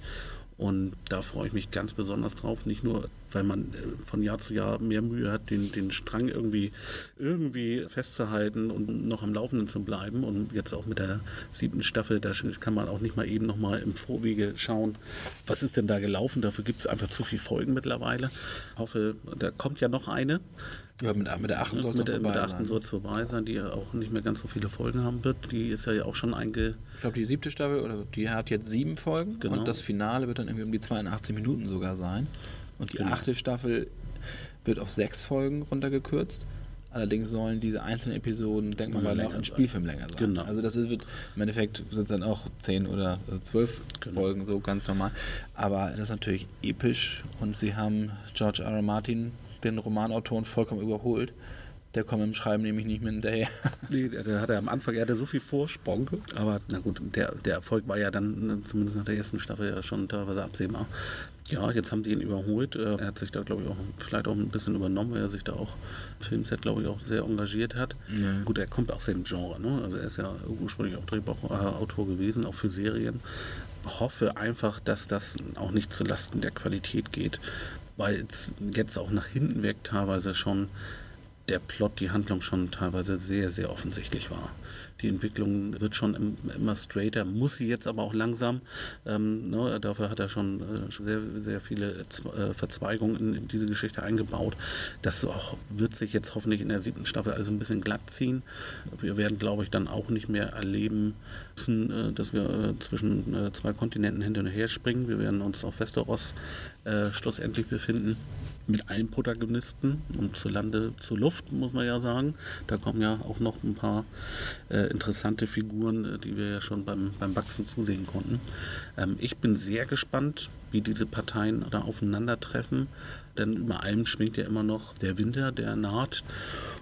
Und da freue ich mich ganz besonders drauf. Nicht nur weil man äh, von Jahr zu Jahr mehr Mühe hat, den, den Strang irgendwie, irgendwie festzuhalten und noch am Laufenden zu bleiben. Und jetzt auch mit der siebten Staffel, da kann man auch nicht mal eben noch mal im Vorwege schauen, was ist denn da gelaufen. Dafür gibt es einfach zu viele Folgen mittlerweile. Ich hoffe, da kommt ja noch eine. Ja, mit, mit der achten soll mit, der, mit der achten soll es vorbei sein, die ja auch nicht mehr ganz so viele Folgen haben wird. Die ist ja auch schon einge... Ich glaube, die siebte Staffel, oder die hat jetzt sieben Folgen. Genau. Und das Finale wird dann irgendwie um die 82 Minuten sogar sein. Und die Genau. achte Staffel wird auf sechs Folgen runtergekürzt. Allerdings sollen diese einzelnen Episoden, denkt man mal, noch länger in sein. Spielfilmlänge sein. Genau. Also das wird im Endeffekt sind es dann auch zehn oder äh, zwölf Genau. Folgen, so ganz normal. Aber das ist natürlich episch und sie haben George R. R. Martin, den Romanautoren, vollkommen überholt. Der kommt im Schreiben nämlich nicht mehr hinterher. [laughs] Nee, der, der hatte am Anfang, er hatte so viel Vorsprung. Aber na gut, der, der Erfolg war ja dann, ne, zumindest nach der ersten Staffel, ja schon teilweise absehbar. Ja, jetzt haben sie ihn überholt. Äh, Er hat sich da, glaube ich, auch vielleicht auch ein bisschen übernommen, weil er sich da auch im Filmset, glaube ich, auch sehr engagiert hat. Ja. Gut, er kommt aus dem Genre, ne? Also er ist ja ursprünglich auch Drehbuchautor gewesen, auch für Serien. Hoffe einfach, dass das auch nicht zu Lasten der Qualität geht, weil es jetzt auch nach hinten weg teilweise schon der Plot, die Handlung schon teilweise sehr, sehr offensichtlich war. Die Entwicklung wird schon im, immer straighter, muss sie jetzt aber auch langsam. Ähm, ne, dafür hat er schon, äh, sehr, sehr viele Z- äh, Verzweigungen in, in diese Geschichte eingebaut. Das auch, wird sich jetzt hoffentlich in der siebten Staffel also ein bisschen glatt ziehen. Wir werden, glaube ich, dann auch nicht mehr erleben müssen, äh, dass wir äh, zwischen äh, zwei Kontinenten hin und her springen. Wir werden uns auf Westeros äh, schlussendlich befinden mit allen Protagonisten und zu Lande, zu Luft, muss man ja sagen. Da kommen ja auch noch ein paar äh, interessante Figuren, äh, die wir ja schon beim, beim Wachsen zusehen konnten. Ähm, ich bin sehr gespannt, wie diese Parteien da aufeinandertreffen, denn über allem schwingt ja immer noch der Winter, der naht.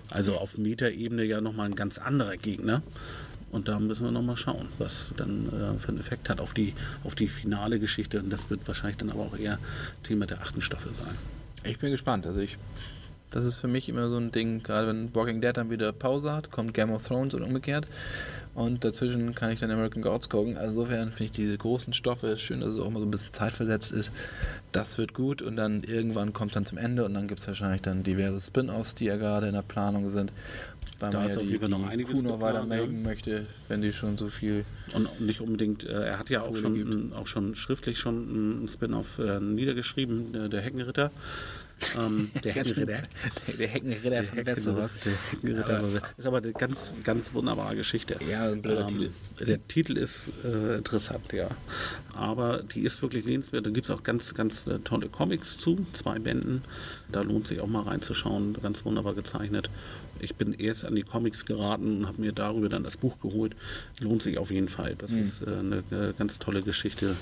Also auf Metaebene ja nochmal ein ganz anderer Gegner. Und da müssen wir nochmal schauen, was dann äh, für einen Effekt hat auf die, auf die finale Geschichte. Und das wird wahrscheinlich dann aber auch eher Thema der achten Staffel sein. Ich bin gespannt. Also ich, das ist für mich immer so ein Ding, gerade wenn Walking Dead dann wieder Pause hat, kommt Game of Thrones und umgekehrt. Und dazwischen kann ich dann American Gods gucken. Also insofern finde ich diese großen Stoffe schön, dass es auch mal so ein bisschen zeitversetzt ist. Das wird gut und dann irgendwann kommt es dann zum Ende und dann gibt es wahrscheinlich dann diverse Spin-offs, die ja gerade in der Planung sind. Weil Da man ist ja die, Fall noch die einiges Kuh noch geplant, weitermelden ja. möchte, wenn die schon so viel Und nicht unbedingt, äh, er hat ja auch schon, gibt. auch schon schriftlich schon ein Spin-off äh, niedergeschrieben, [laughs] der, der Heckenritter. Ähm, der Heckenritter. Der Heckenritter von Westeros. Der Heckenritter. Aber, ist aber eine ganz, ganz wunderbare Geschichte. Ja, ein blöder Ähm, Titel. Der Titel ist äh, interessant, ja. Aber die ist wirklich lesenswert. Da gibt es auch ganz, ganz äh, tolle Comics zu, zwei Bänden. Da lohnt sich auch mal reinzuschauen. Ganz wunderbar gezeichnet. Ich bin erst an die Comics geraten und habe mir darüber dann das Buch geholt. Lohnt sich auf jeden Fall. Das Hm. ist äh, eine äh, ganz tolle Geschichte.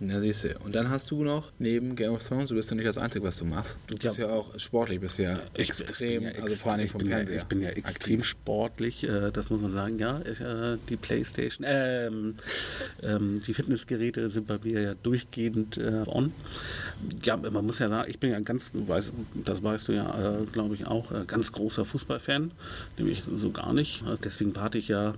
Na, siehst du. Und dann hast du noch, neben Game of Thrones, du bist ja nicht das Einzige, was du machst. Du bist ja, Ja. auch sportlich, bist ja Ich- extrem, ja also ext- vor allem ich vom bin ja, Fernseher. Ich bin ja extrem sportlich, äh, das muss man sagen. Ja, ich, äh, die Playstation, ähm, ähm, die Fitnessgeräte sind bei mir ja durchgehend äh, on. Ja, man muss ja sagen, ich bin ja ganz, du weißt, das weißt du ja, äh, glaube ich auch, äh, ganz großer Fußballfan, nämlich so gar nicht. Deswegen warte ich ja,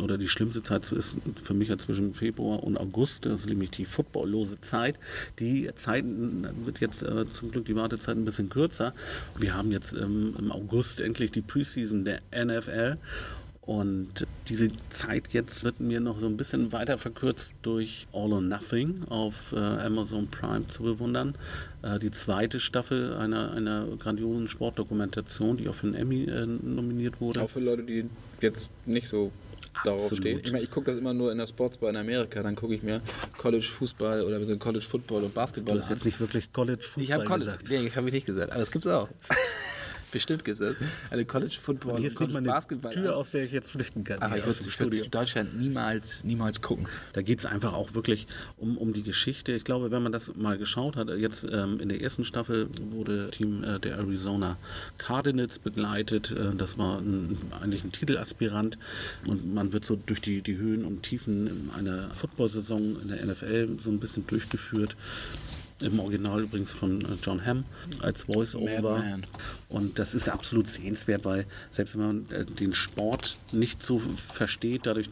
oder die schlimmste Zeit ist für mich ja zwischen Februar und August, das ist nämlich die footballlose Zeit. Die Zeit wird jetzt äh, zum Glück die Wartezeit ein bisschen kürzer. Wir haben jetzt ähm, im August endlich die Preseason der NFL. Und diese Zeit jetzt wird mir noch so ein bisschen weiter verkürzt durch All or Nothing auf äh, Amazon Prime zu bewundern. Äh, die zweite Staffel einer, einer grandiosen Sportdokumentation, die auch für einen Emmy äh, nominiert wurde. Auch für Leute, die jetzt nicht so darauf Absolut. stehen. Ich meine, ich gucke das immer nur in der Sportsbar in Amerika, dann gucke ich mir College Fußball oder College Football und Basketball Du hast an. jetzt nicht wirklich College Fußball Ich habe College, gesagt. nee, habe ich nicht gesagt, aber das gibt's auch. [laughs] [laughs] Bestimmt gibt's das. Eine College Football Hier und ist nicht mal eine Basketball. Tür, aus der ich jetzt flüchten kann. aber hier ich würde in Deutschland niemals, niemals gucken. Da geht es einfach auch wirklich um, um die Geschichte. Ich glaube, wenn man das mal geschaut hat, jetzt ähm, in der ersten Staffel wurde Team äh, der Arizona Cardinals begleitet. Äh, das war ein, eigentlich ein Titelaspirant und man wird so durch die, die Höhen und Tiefen einer Football-Saison in der NFL so ein bisschen durchgeführt. Im Original übrigens von äh, John Hamm als Voice-Over. Und das ist absolut sehenswert, weil selbst wenn man äh, den Sport nicht so versteht, dadurch,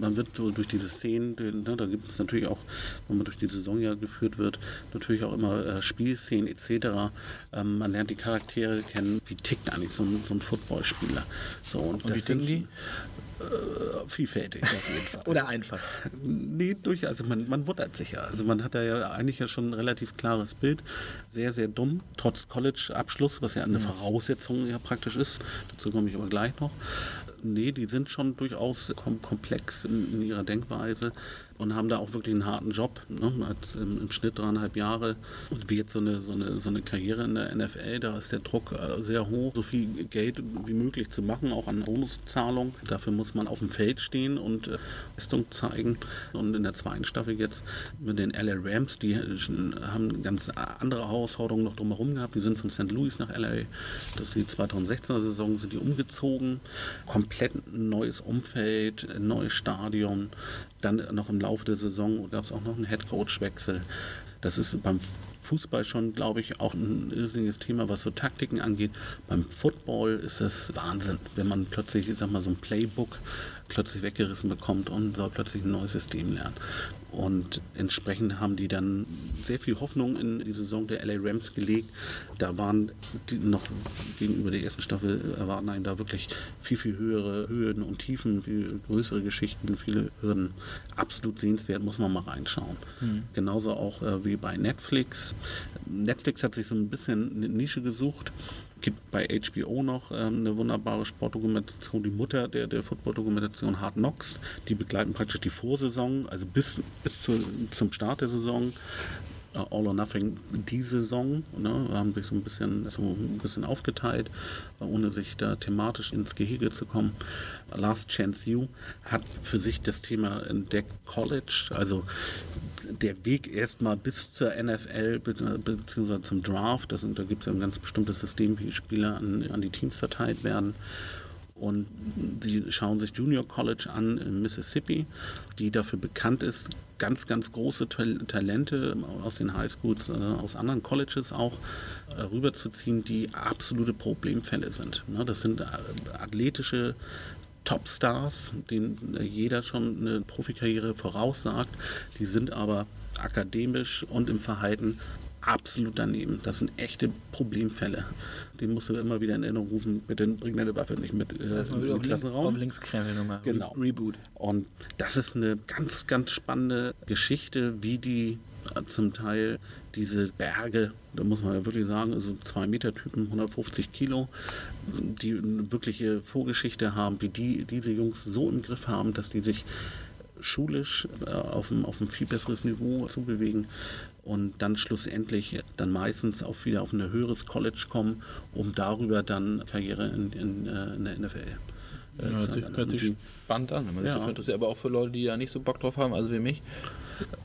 man wird durch diese Szenen, ne, da gibt es natürlich auch, wenn man durch die Saison ja geführt wird, natürlich auch immer äh, Spielszenen etc. Ähm, man lernt die Charaktere kennen, wie tickt eigentlich so ein, so ein Footballspieler. So, und, und wie ticken die? Äh, vielfältig auf jeden Fall. [laughs] Oder einfach? Nee, durch, also man, man wundert sich ja. Also man hat ja eigentlich ja schon ein relativ klares Bild. Sehr, sehr dumm, trotz College-Abschluss, was ja eine mhm. Voraussetzung ja praktisch ist. Dazu komme ich aber gleich noch. Nee, die sind schon durchaus komplex in, in ihrer Denkweise und haben da auch wirklich einen harten Job. Ne? Hat im, im, Schnitt dreieinhalb Jahre. Und wie jetzt so eine, so, eine, so eine Karriere in der NFL, da ist der Druck äh, sehr hoch, so viel Geld wie möglich zu machen, auch an Bonuszahlung. Dafür muss man auf dem Feld stehen und äh, Leistung zeigen. Und in der zweiten Staffel jetzt mit den LA Rams, die haben ganz andere Herausforderungen noch drumherum gehabt. Die sind von St. Louis nach LA. Das ist die 2016er Saison, sind die umgezogen. Komplett neues Umfeld, neues Stadion. Dann noch im Laufe der Saison gab es auch noch einen Headcoach-Wechsel. Das ist beim Fußball schon, glaube ich, auch ein irrsinniges Thema, was so Taktiken angeht. Beim Football ist das Wahnsinn, wenn man plötzlich, ich sag mal, so ein Playbook plötzlich weggerissen bekommt und soll plötzlich ein neues System lernen. Und entsprechend haben die dann sehr viel Hoffnung in die Saison der LA Rams gelegt. Da waren die noch gegenüber der ersten Staffel erwarten einen da wirklich viel, viel höhere Höhen und Tiefen, viel größere Geschichten, viele Hürden. Absolut sehenswert, muss man mal reinschauen. Mhm. Genauso auch äh, wie bei Netflix. Netflix hat sich so ein bisschen eine Nische gesucht gibt bei HBO noch ähm, eine wunderbare Sportdokumentation, die Mutter der, der Football-Dokumentation Hard Knocks. Die begleiten praktisch die Vorsaison, also bis, bis zu, zum Start der Saison. Uh, All or Nothing die Saison, ne, haben sich so ein bisschen, so ein bisschen aufgeteilt, ohne sich da thematisch ins Gehege zu kommen. Last Chance You hat für sich das Thema entdeckt, College, also der Weg erstmal bis zur NFL bzw. zum Draft, das, da gibt es ein ganz bestimmtes System, wie Spieler an, an die Teams verteilt werden. Und sie schauen sich Junior College an in Mississippi, die dafür bekannt ist, ganz, ganz große Talente aus den Highschools, äh, aus anderen Colleges auch äh, rüberzuziehen, die absolute Problemfälle sind. Ne, das sind äh, athletische Topstars, denen jeder schon eine Profikarriere voraussagt. Die sind aber akademisch und im Verhalten absolut daneben. Das sind echte Problemfälle. Den musst du immer wieder in Erinnerung rufen, bitte bring deine Waffe nicht mit äh, im Klassenraum. Auf links nochmal. Genau. Reboot. Und das ist eine ganz, ganz spannende Geschichte, wie die zum Teil diese Berge, da muss man ja wirklich sagen, also zwei Meter Typen, 150 Kilo, die eine wirkliche Vorgeschichte haben, wie die diese Jungs so im Griff haben, dass die sich schulisch äh, auf, ein, auf ein viel besseres Niveau zubewegen und dann schlussendlich dann meistens auch wieder auf ein höheres College kommen, um darüber dann Karriere in, in, äh, in der NFL äh, ja, hört sich, hört sich spannend an, wenn man sich ja. dafür interessiert, aber auch für Leute, die da nicht so Bock drauf haben, also wie mich.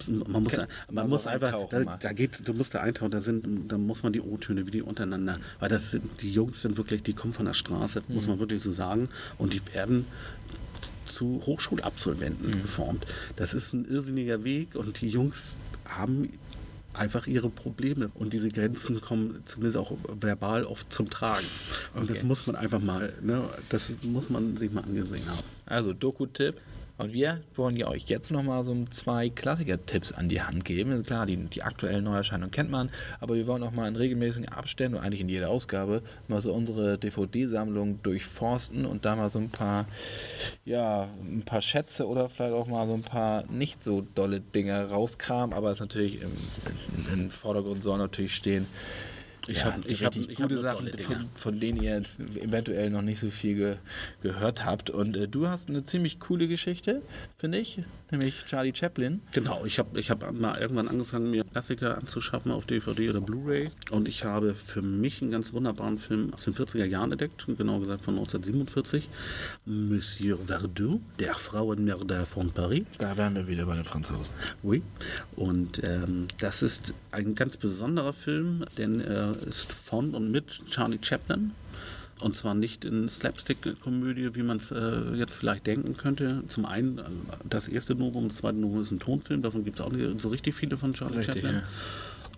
Man muss, man, man muss einfach, da, da, geht, du musst da eintauchen, da sind, da muss man die O-Töne wie die untereinander, weil das sind, die Jungs sind wirklich, die kommen von der Straße, mhm. muss man wirklich so sagen, und die werden zu Hochschulabsolventen mhm. geformt. Das ist ein irrsinniger Weg und die Jungs haben einfach ihre Probleme. Und diese Grenzen kommen zumindest auch verbal oft zum Tragen. Und okay. das muss man einfach mal, ne, das muss man sich mal angesehen haben. Also Doku-Tipp, und wir wollen ja euch jetzt nochmal so zwei Klassiker-Tipps an die Hand geben. Klar, die, die aktuellen Neuerscheinungen kennt man, aber wir wollen auch mal in regelmäßigen Abständen und eigentlich in jeder Ausgabe mal so unsere DVD-Sammlung durchforsten und da mal so ein paar, ja, ein paar Schätze oder vielleicht auch mal so ein paar nicht so dolle Dinge rauskramen, aber es natürlich im, im Vordergrund soll natürlich stehen, ich ja, habe ich hab, ich gute Sachen, von, von, denen ihr eventuell noch nicht so viel ge, gehört habt. Und äh, du hast eine ziemlich coole Geschichte, finde ich, nämlich Charlie Chaplin. Genau, ich habe ich hab mal irgendwann angefangen, mir Klassiker anzuschaffen auf DVD oder Blu-ray. Und ich habe für mich einen ganz wunderbaren Film aus den 40er Jahren entdeckt, genau gesagt von 1947. Monsieur Verdoux, der Frauenmörder von Paris. Da wären wir wieder bei den Franzosen. Oui. Und ähm, das ist ein ganz besonderer Film, denn er ist von und mit Charlie Chaplin. Und zwar nicht in Slapstick-Komödie, wie man es äh, jetzt vielleicht denken könnte. Zum einen äh, das erste Novum, das zweite Novum ist ein Tonfilm, davon gibt es auch nicht so richtig viele von Charlie richtig, Chaplin. Ja.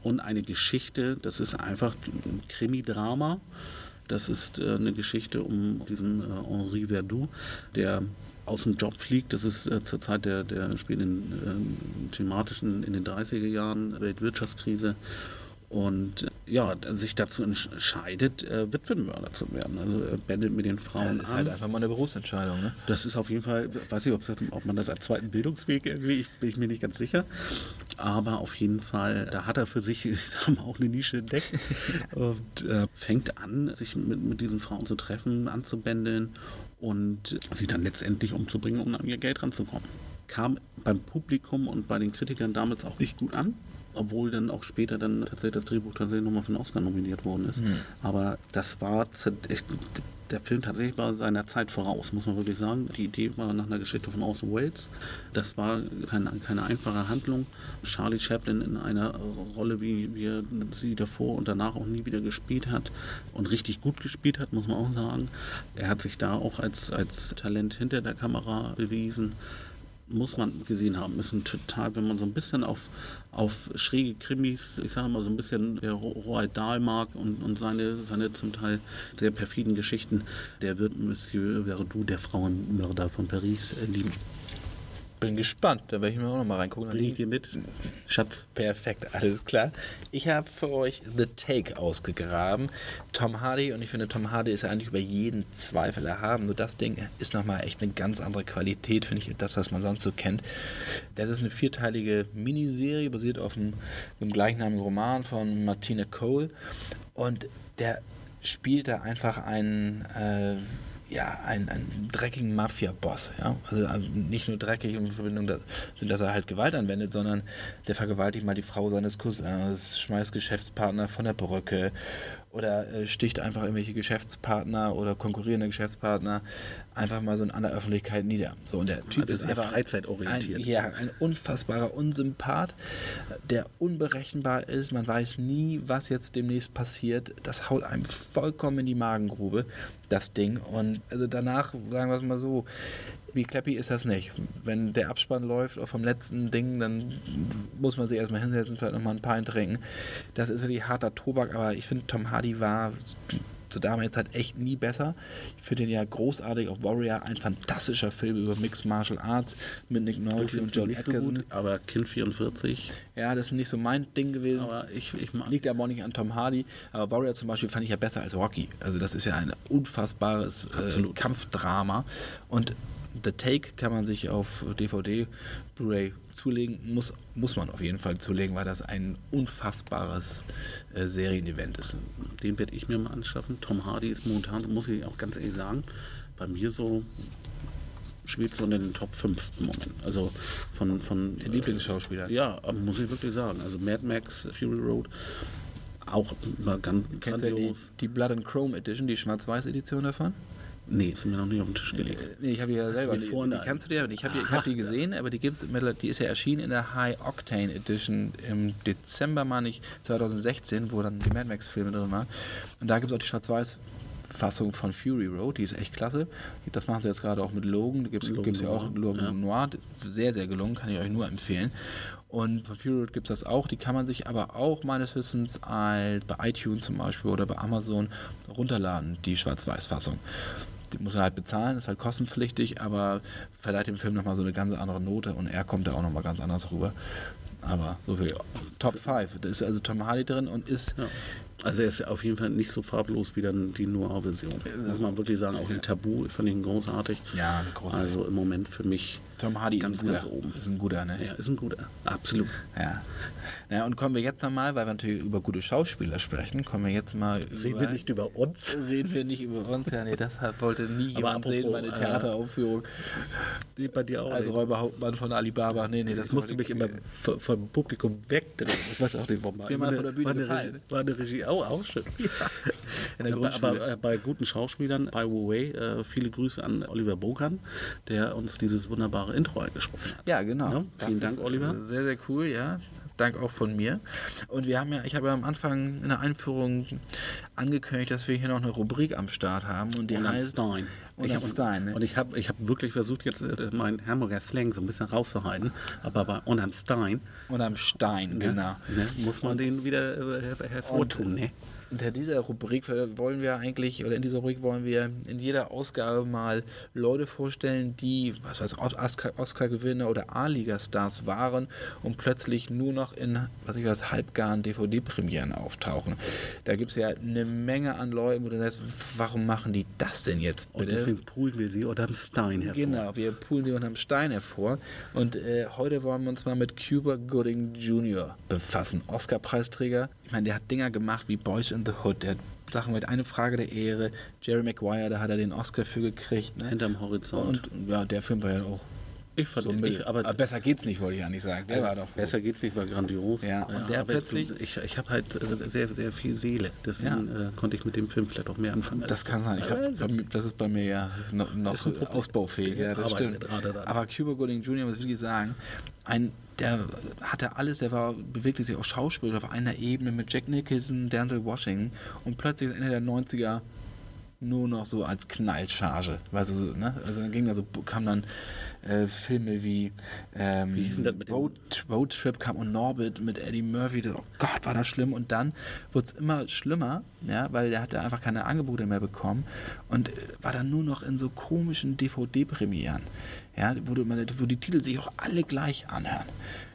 und eine Geschichte, das ist einfach ein Krimi-Drama. Das ist äh, eine Geschichte um diesen äh, Henri Verdoux, der aus dem Job fliegt. Das ist äh, zur Zeit der, der spielt in äh, thematischen in den 30er Jahren Weltwirtschaftskrise und ja, sich dazu entscheidet, äh, Witwenmörder zu werden. Also er bändet mit den Frauen. Ja, das ist halt einfach mal eine Berufsentscheidung. Ne? Das ist auf jeden Fall, weiß ich, ob man das als zweiten Bildungsweg irgendwie, ich, bin ich mir nicht ganz sicher. Aber auf jeden Fall, da hat er für sich, [laughs] ich sag mal, auch eine Nische entdeckt [laughs] und äh, fängt an, sich mit, mit diesen Frauen zu treffen, anzubändeln und sie dann letztendlich umzubringen, um an ihr Geld ranzukommen. Kam beim Publikum und bei den Kritikern damals auch nicht gut an obwohl dann auch später dann tatsächlich das Drehbuch tatsächlich nochmal für den Oscar nominiert worden ist. Mhm. Aber das war der Film tatsächlich war seiner Zeit voraus, muss man wirklich sagen. Die Idee war nach einer Geschichte von Orson Welles. Das war keine, keine einfache Handlung. Charlie Chaplin in einer Rolle, wie, er sie davor und danach auch nie wieder gespielt hat und richtig gut gespielt hat, muss man auch sagen. Er hat sich da auch als, als Talent hinter der Kamera bewiesen muss man gesehen haben. Ist ein total, wenn man so ein bisschen auf, auf schräge Krimis, ich sage mal so ein bisschen der Roald Dahl mag und, und seine, seine zum Teil sehr perfiden Geschichten, der wird Monsieur Verdoux, der Frauenmörder von Paris, äh, lieben. Bin gespannt, da werde ich mir auch noch mal reingucken. Bring ich dir mit, Schatz. Perfekt, alles klar. Ich habe für euch The Take ausgegraben. Tom Hardy und ich finde, Tom Hardy ist ja eigentlich über jeden Zweifel erhaben. Nur das Ding ist nochmal echt eine ganz andere Qualität, finde ich, das, was man sonst so kennt. Das ist eine vierteilige Miniserie, basiert auf einem, einem gleichnamigen Roman von Martina Cole. Und der spielt da einfach einen... Äh, ja, einen, einen dreckigen Mafia-Boss. Ja? Also, also, nicht nur dreckig in Verbindung da, sind, dass er halt Gewalt anwendet, sondern der vergewaltigt mal die Frau seines Cousins, schmeißt Geschäftspartner von der Brücke oder äh, sticht einfach irgendwelche Geschäftspartner oder konkurrierende Geschäftspartner einfach mal so in aller Öffentlichkeit nieder. So, und der Typ also ist einfach freizeitorientiert. Ein, ja, ein unfassbarer Unsympath, der unberechenbar ist. Man weiß nie, was jetzt demnächst passiert. Das haut einem vollkommen in die Magengrube, das Ding. Und also danach, sagen wir es mal so, wie Clappy ist das nicht. Wenn der Abspann läuft vom letzten Ding, dann muss man sich erstmal hinsetzen, vielleicht nochmal ein paar trinken. Das ist wirklich harter Tobak, aber ich finde, Tom Hardy war zur damaligen Zeit echt nie besser. Ich finde ihn ja großartig auf Warrior, ein fantastischer Film über Mixed Martial Arts mit Nick Nolte und John Atkinson. So aber Kind 44. Ja, das ist nicht so mein Ding gewesen. Aber ich, ich mag. Liegt aber auch nicht an Tom Hardy. Aber Warrior zum Beispiel fand ich ja besser als Rocky. Also das ist ja ein unfassbares äh, Kampfdrama. Und The Take kann man sich auf DVD, Blu-ray zulegen, muss, muss man auf jeden Fall zulegen, weil das ein unfassbares äh, Serienevent ist. Den werde ich mir mal anschaffen. Tom Hardy ist momentan, muss ich auch ganz ehrlich sagen, bei mir so schwebt so in den Top 5 im Moment. Also von, von der Lieblingsschauspieler. Äh, ja, muss ich wirklich sagen. Also Mad Max, Fury Road, auch ganz Kennst du die, die Blood and Chrome Edition, die Schwarz-Weiß-Edition davon? Nee, ist mir noch nicht auf den Tisch gelegt. Nee, ich habe die ja selber. Die, die, kannst du dir, ich habe die, hab die gesehen, aber die gibt's, die ist ja erschienen in der High Octane Edition im Dezember, meine ich, 2016, wo dann die Mad Max Filme drin waren. Und da gibt es auch die Schwarz-Weiß Fassung von Fury Road, die ist echt klasse. Das machen sie jetzt gerade auch mit Logan, da gibt es ja auch Logan ja. Noir, sehr, sehr gelungen, kann ich euch nur empfehlen. Und von Fury Road gibt es das auch, die kann man sich aber auch meines Wissens als bei iTunes zum Beispiel oder bei Amazon runterladen, die Schwarz-Weiß-Fassung die muss er halt bezahlen, ist halt kostenpflichtig, aber verleiht dem Film nochmal so eine ganz andere Note und er kommt da auch nochmal ganz anders rüber. Aber so viel. Top 5. Da ist also Tom Hardy drin und ist ja. Also er ist auf jeden Fall nicht so farblos wie dann die Noir-Version. Muss man wirklich sagen, auch die Tabu fand ich ihn großartig. Ja, großartig. Also im Moment für mich Tom Hardy ganz, ist ein guter. Ganz oben. Ist ein guter, ne? Ja, ist ein guter. Absolut. Ja. Naja, und kommen wir jetzt nochmal, weil wir natürlich über gute Schauspieler sprechen, kommen wir jetzt mal Reden über, wir nicht über uns? Reden wir nicht über uns, ja, nee, deshalb wollte nie jemand sehen, meine äh, Theateraufführung. Die bei dir auch. Als Räuberhauptmann von Alibaba. Nee, nee, das musste mich immer vom Publikum wegdrehen. Ich weiß auch nicht, warum. Wir mal von der Bühne war gefallen. War eine Regie auch, auch schön. Ja. aber äh, bei guten Schauspielern, the way, äh, viele Grüße an Oliver Bogan, der uns dieses wunderbare Intro eingesprochen hat. Ja, genau. Ja, vielen Dank, Oliver. Sehr, sehr cool, ja. Dank auch von mir. Und wir haben ja, ich habe ja am Anfang in der Einführung angekündigt, dass wir hier noch eine Rubrik am Start haben und die Roland heißt Stein. Und ich am hab, Stein, ne? Und ich habe ich hab wirklich versucht, jetzt äh, meinen Hamburger Slang so ein bisschen rauszuhalten. Aber bei Und am Stein Und am Stein, genau. ne, muss man den wieder äh, her hervortun. Ne? Unter dieser Rubrik wollen wir eigentlich, oder in dieser Rubrik wollen wir in jeder Ausgabe mal Leute vorstellen, die, was weiß ich, Oscar-Gewinner oder A-Liga-Stars waren und plötzlich nur noch in, was ich weiß, halbgaren DVD-Premieren auftauchen. Da gibt es ja eine Menge an Leuten, wo du sagst, warum machen die das denn jetzt bitte? Und deswegen poolen wir sie unterm Stein hervor. Genau, wir poolen sie unterm Stein hervor. Und äh, heute wollen wir uns mal mit Cuba Gooding Jr. befassen. Oscar-Preisträger. Ich meine, der hat Dinger gemacht wie Boys in the Hood. Der hat Sachen mit Eine Frage der Ehre. Jerry Maguire, da hat er den Oscar für gekriegt. Ne? Hinterm Horizont. Und ja, der Film war ja auch ich fand so ich, aber, aber, besser geht's nicht, wollte ich ja nicht sagen. Der also war doch besser geht's nicht, war grandios. Ja, und der plötzlich. Ich, ich habe halt sehr, sehr viel Seele. Deswegen ja. äh, konnte ich mit dem Film vielleicht auch mehr anfangen. Das kann sein. Ich hab, das ist bei mir ja noch, noch ausbaufähig. Ja, das stimmt. Aber Cuba Gooding Jr. muss ich sagen, ein der hatte alles, der war, bewegte sich auch Schauspieler auf einer Ebene mit Jack Nicholson, Denzel Washington und plötzlich Ende der 90er nur noch so als Knallcharge. Weißt du, so, ne? Also dann ging da so, kam dann äh, Filme wie, ähm, wie Road, Road Trip kam und Norbit mit Eddie Murphy. Das, oh Gott, war das schlimm. Und dann wurde es immer schlimmer, ja, weil der hatte einfach keine Angebote mehr bekommen und äh, war dann nur noch in so komischen DVD-Premieren, ja, wo, du, wo die Titel sich auch alle gleich anhören.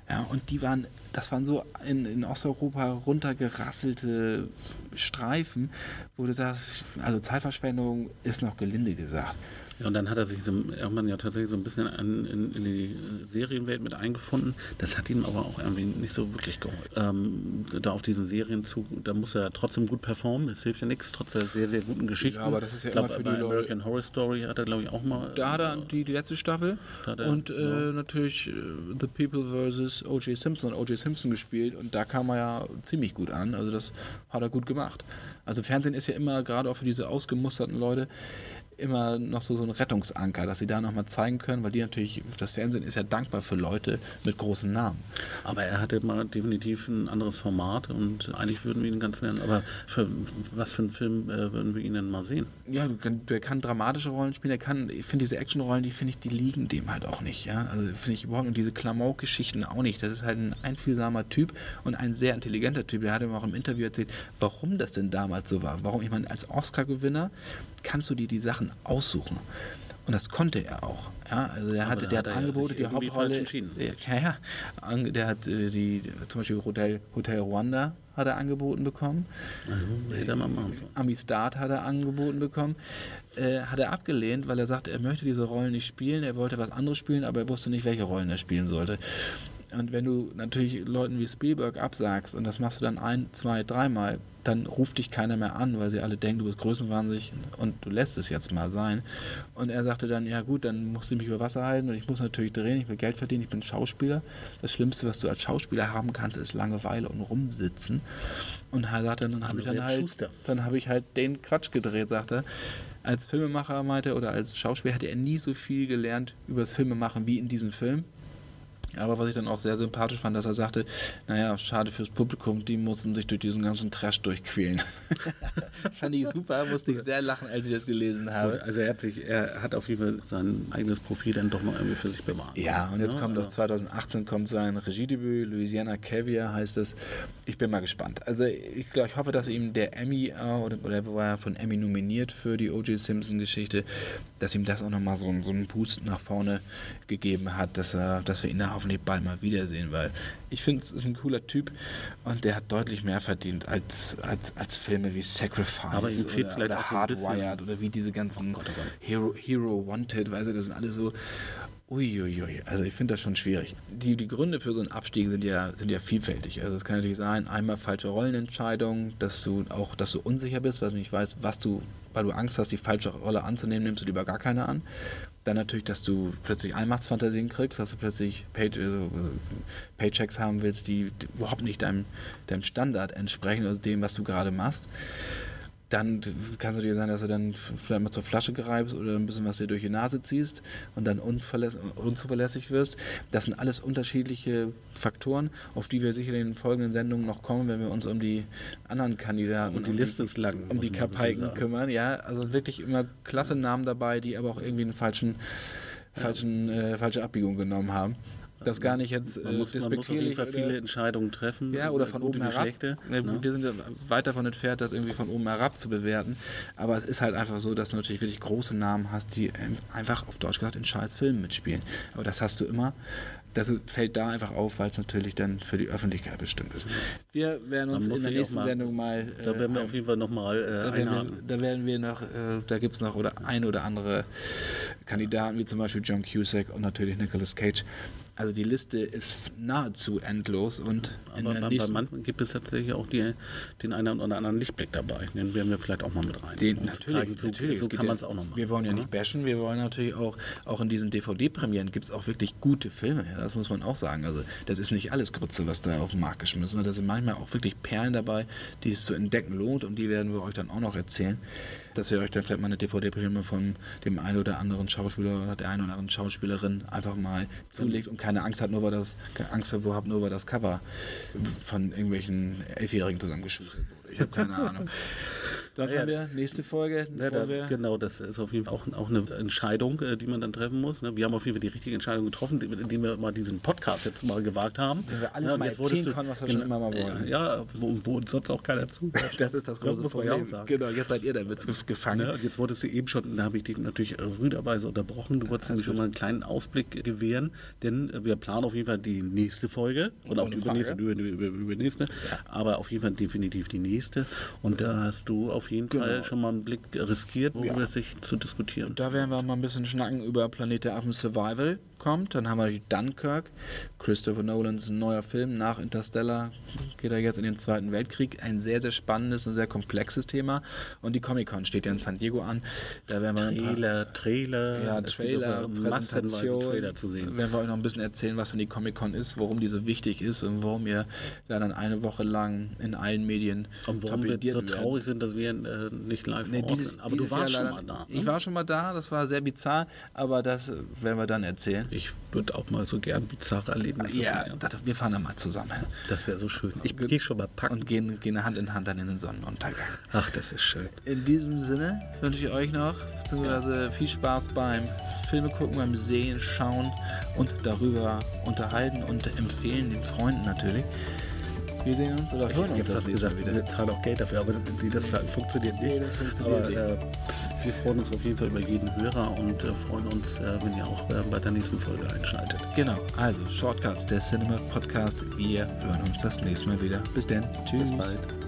Ja, und die waren, das waren so in, in Osteuropa runtergerasselte Streifen, wo du sagst, also Zeitverschwendung ist noch gelinde gesagt. Ja, und dann hat er sich so, irgendwann ja tatsächlich so ein bisschen an, in, in, die Serienwelt mit eingefunden. Das hat ihm aber auch irgendwie nicht so wirklich geholfen. Ähm, da auf diesen Serienzug, da muss er trotzdem gut performen. Das hilft ja nichts, trotz der sehr, sehr guten Geschichten. Ja, aber das ist ja ich glaub, immer für die Leute. American Horror Story hat er, glaube ich, auch mal. Da hat er die, die letzte Staffel. Er, und äh, ja. natürlich äh, The People vs. O.J. Simpson, O.J. Simpson gespielt. Und da kam er ja ziemlich gut an. Also das hat er gut gemacht. Also Fernsehen ist ja immer, gerade auch für diese ausgemusterten Leute, immer noch so, so ein Rettungsanker, dass sie da nochmal zeigen können, weil die natürlich, das Fernsehen ist ja dankbar für Leute mit großen Namen. Aber er hatte mal definitiv ein anderes Format und eigentlich würden wir ihn ganz gerne, aber für was für einen Film äh, würden wir ihn denn mal sehen? Ja, der kann dramatische Rollen spielen, er kann, ich finde diese Actionrollen, die finde ich, die liegen dem halt auch nicht, ja, also finde ich überhaupt und diese Klamauk-Geschichten auch nicht, das ist halt ein einfühlsamer Typ und ein sehr intelligenter Typ, der hat ihm auch im Interview erzählt, warum das denn damals so war, warum, ich meine, als Oscar-Gewinner kannst du dir die Sachen aussuchen. Und das konnte er auch. Ja, also der, hatte, der hat, hat Angebote, die Hauptrolle. Ja, ja. Der hat äh, die, zum Beispiel Hotel, Hotel Rwanda hat er angeboten bekommen. Also, hätte man machen sollen. Amistad hat er angeboten bekommen. Äh, hat er abgelehnt, weil er sagte, er möchte diese Rollen nicht spielen. Er wollte was anderes spielen, aber er wusste nicht, welche Rollen er spielen sollte. Und wenn du natürlich Leuten wie Spielberg absagst und das machst du dann ein, zwei, dreimal, dann ruft dich keiner mehr an, weil sie alle denken, du bist größenwahnsinnig und du lässt es jetzt mal sein. Und er sagte dann, ja gut, dann musst du mich über Wasser halten und ich muss natürlich drehen, ich will Geld verdienen, ich bin Schauspieler. Das Schlimmste, was du als Schauspieler haben kannst, ist Langeweile und rumsitzen. Und er sagte, dann habe ich dann halt, dann habe ich halt den Quatsch gedreht, sagte er. Als Filmemacher meinte oder als Schauspieler hätte er nie so viel gelernt über das Filmemachen wie in diesem Film. Aber was ich dann auch sehr sympathisch fand, dass er sagte, naja, schade fürs Publikum, die mussten sich durch diesen ganzen Trash durchquälen. [laughs] fand ich super, musste ich sehr lachen, als ich das gelesen habe. Also er hat sich, er hat auf jeden Fall sein eigenes Profil dann doch noch irgendwie für sich bewahrt. Ja, und jetzt ja, kommt also. 2018 kommt sein Regiedebüt, Louisiana Caviar heißt es. Ich bin mal gespannt. Also ich, glaub, ich hoffe, dass ihm der Emmy, äh, oder, oder war er von Emmy nominiert für die O.J. Simpson-Geschichte, dass ihm das auch nochmal so, so einen Boost nach vorne gegeben hat, dass, er, dass wir ihn da hoffentlich bald mal wiedersehen, weil ich finde, es ist ein cooler Typ und der hat deutlich mehr verdient als, als, als Filme wie Sacrifice Aber ihm fehlt oder, vielleicht oder auch Hardwired oder wie diese ganzen oh Gott, oh Gott. Hero, Hero Wanted, weißt du, das sind alle so Uiuiui, also ich finde das schon schwierig. Die, die Gründe für so einen Abstieg sind ja, sind ja vielfältig. Also es kann natürlich sein, einmal falsche Rollenentscheidung, dass du auch, dass du unsicher bist, weil du nicht weißt, was du, weil du Angst hast, die falsche Rolle anzunehmen, nimmst du lieber gar keine an. Dann natürlich, dass du plötzlich Allmachtsfantasien kriegst, dass du plötzlich Pay also Paychecks haben willst, die überhaupt nicht deinem, deinem Standard entsprechen, also dem, was du gerade machst dann kann es dir sein, dass du dann vielleicht mal zur Flasche greifst oder ein bisschen was dir durch die Nase ziehst und dann unzuverlässig wirst. Das sind alles unterschiedliche Faktoren, auf die wir sicherlich in den folgenden Sendungen noch kommen, wenn wir uns um die anderen Kandidaten und die Liste ist lang, um die Kapaiken kümmern. Ja, also wirklich immer klasse Namen dabei, die aber auch irgendwie einen falschen, falschen, äh, falsche Abbiegung genommen haben das gar nicht jetzt man muss, man muss auf jeden Fall viele Entscheidungen treffen. Ja, oder von oben herab. Schlechte, ne? Wir sind weit davon entfernt, das irgendwie von oben herab zu bewerten. Aber es ist halt einfach so, dass du natürlich wirklich große Namen hast, die einfach auf Deutsch gesagt in scheiß Filmen mitspielen. Aber das hast du immer. Das fällt da einfach auf, weil es natürlich dann für die Öffentlichkeit bestimmt ist. Wir werden uns in der nächsten mal, Sendung mal. Da werden wir äh, auf jeden Fall nochmal. Äh, da, werden wir, da werden wir noch, äh, da gibt es noch oder ein oder andere Kandidaten, wie zum Beispiel John Cusack und natürlich Nicolas Cage, also die Liste ist nahezu endlos und aber bei, bei manchen gibt es tatsächlich auch die, den einen oder anderen Lichtblick dabei. Den werden wir vielleicht auch mal mit rein. Den, um natürlich, zeigen, so, natürlich, so kann man es auch noch machen. Wir wollen ja nicht bashen, wir wollen natürlich auch, auch in diesen DVD-Premieren gibt es auch wirklich gute Filme. Das muss man auch sagen. Also das ist nicht alles Grütze, was da auf den Markt geschmissen wird. Da sind manchmal auch wirklich Perlen dabei, die es zu entdecken lohnt und die werden wir euch dann auch noch erzählen dass ihr euch dann vielleicht mal eine DVD-Premiere von dem einen oder anderen Schauspieler oder der einen oder anderen Schauspielerin einfach mal zulegt und keine Angst hat, nur weil das Angst davor habt, nur weil das Cover von irgendwelchen Elfjährigen zusammengeschustert wurde. Ich habe keine Ahnung. [laughs] Das ja, haben wir. Nächste Folge. Ja, da, genau, das ist auf jeden Fall auch, auch eine Entscheidung, äh, die man dann treffen muss. Ne? Wir haben auf jeden Fall die richtige Entscheidung getroffen, indem wir mal diesen Podcast jetzt mal gewagt haben. Wenn wir alles ja, mal erzählen können, was wir schon immer mal wollen. Ja, wo, wo uns sonst auch keiner zuhört. [laughs] das ist das große ja, Problem. Genau, jetzt seid ihr damit gefangen. Ja, jetzt wurdest du eben schon, da habe ich dich natürlich rüderweise unterbrochen. Du wolltest nämlich schon mal einen kleinen Ausblick gewähren, denn wir planen auf jeden Fall die nächste Folge und auch die übernächste, über, über, übernächste, aber auf jeden Fall definitiv die nächste. Und da hast du auf auf jeden genau. Fall schon mal einen Blick riskiert, worüber ja. sich zu diskutieren. Da werden wir mal ein bisschen schnacken über Planet der Affen Survival kommt. Dann haben wir Dunkirk, Christopher Nolans neuer Film nach Interstellar. Geht er jetzt in den Zweiten Weltkrieg. Ein sehr, sehr spannendes und sehr komplexes Thema. Und die Comic-Con steht ja in San Diego an. Da werden wir Trailer, paar, Trailer, ja, Trailer, Präsentation. Trailer zu sehen. Werden wir euch noch ein bisschen erzählen, was denn die Comic-Con ist, warum die so wichtig ist und warum ihr da dann eine Woche lang in allen Medien Und warum wir so traurig sind, dass wir äh, nicht live nee, dieses, sind. Aber du warst schon mal da. Ne? Ich war schon mal da, das war sehr bizarr, aber das werden wir dann erzählen. Ich würde auch mal so gern bizarre Erlebnisse Ja, das, wir fahren dann mal zusammen. Das wäre so schön. Ich gehe schon mal packen. Und gehen, gehen Hand in Hand dann in den Sonnenuntergang. Ach, das ist schön. In diesem Sinne wünsche ich euch noch beziehungsweise viel Spaß beim Filme gucken, beim Sehen, Schauen und darüber unterhalten und empfehlen den Freunden natürlich. Wir sehen uns oder hören uns das gesagt, wieder. Wir zahlen auch Geld dafür, aber das funktioniert nicht. Nee, das funktioniert aber, nicht. Äh, wir freuen uns auf jeden Fall über jeden Hörer und äh, freuen uns, äh, wenn ihr auch äh, bei der nächsten Folge einschaltet. Genau, also Shortcuts, der Cinema Podcast. Wir hören uns das nächste Mal wieder. Bis dann. Tschüss. Bis bald.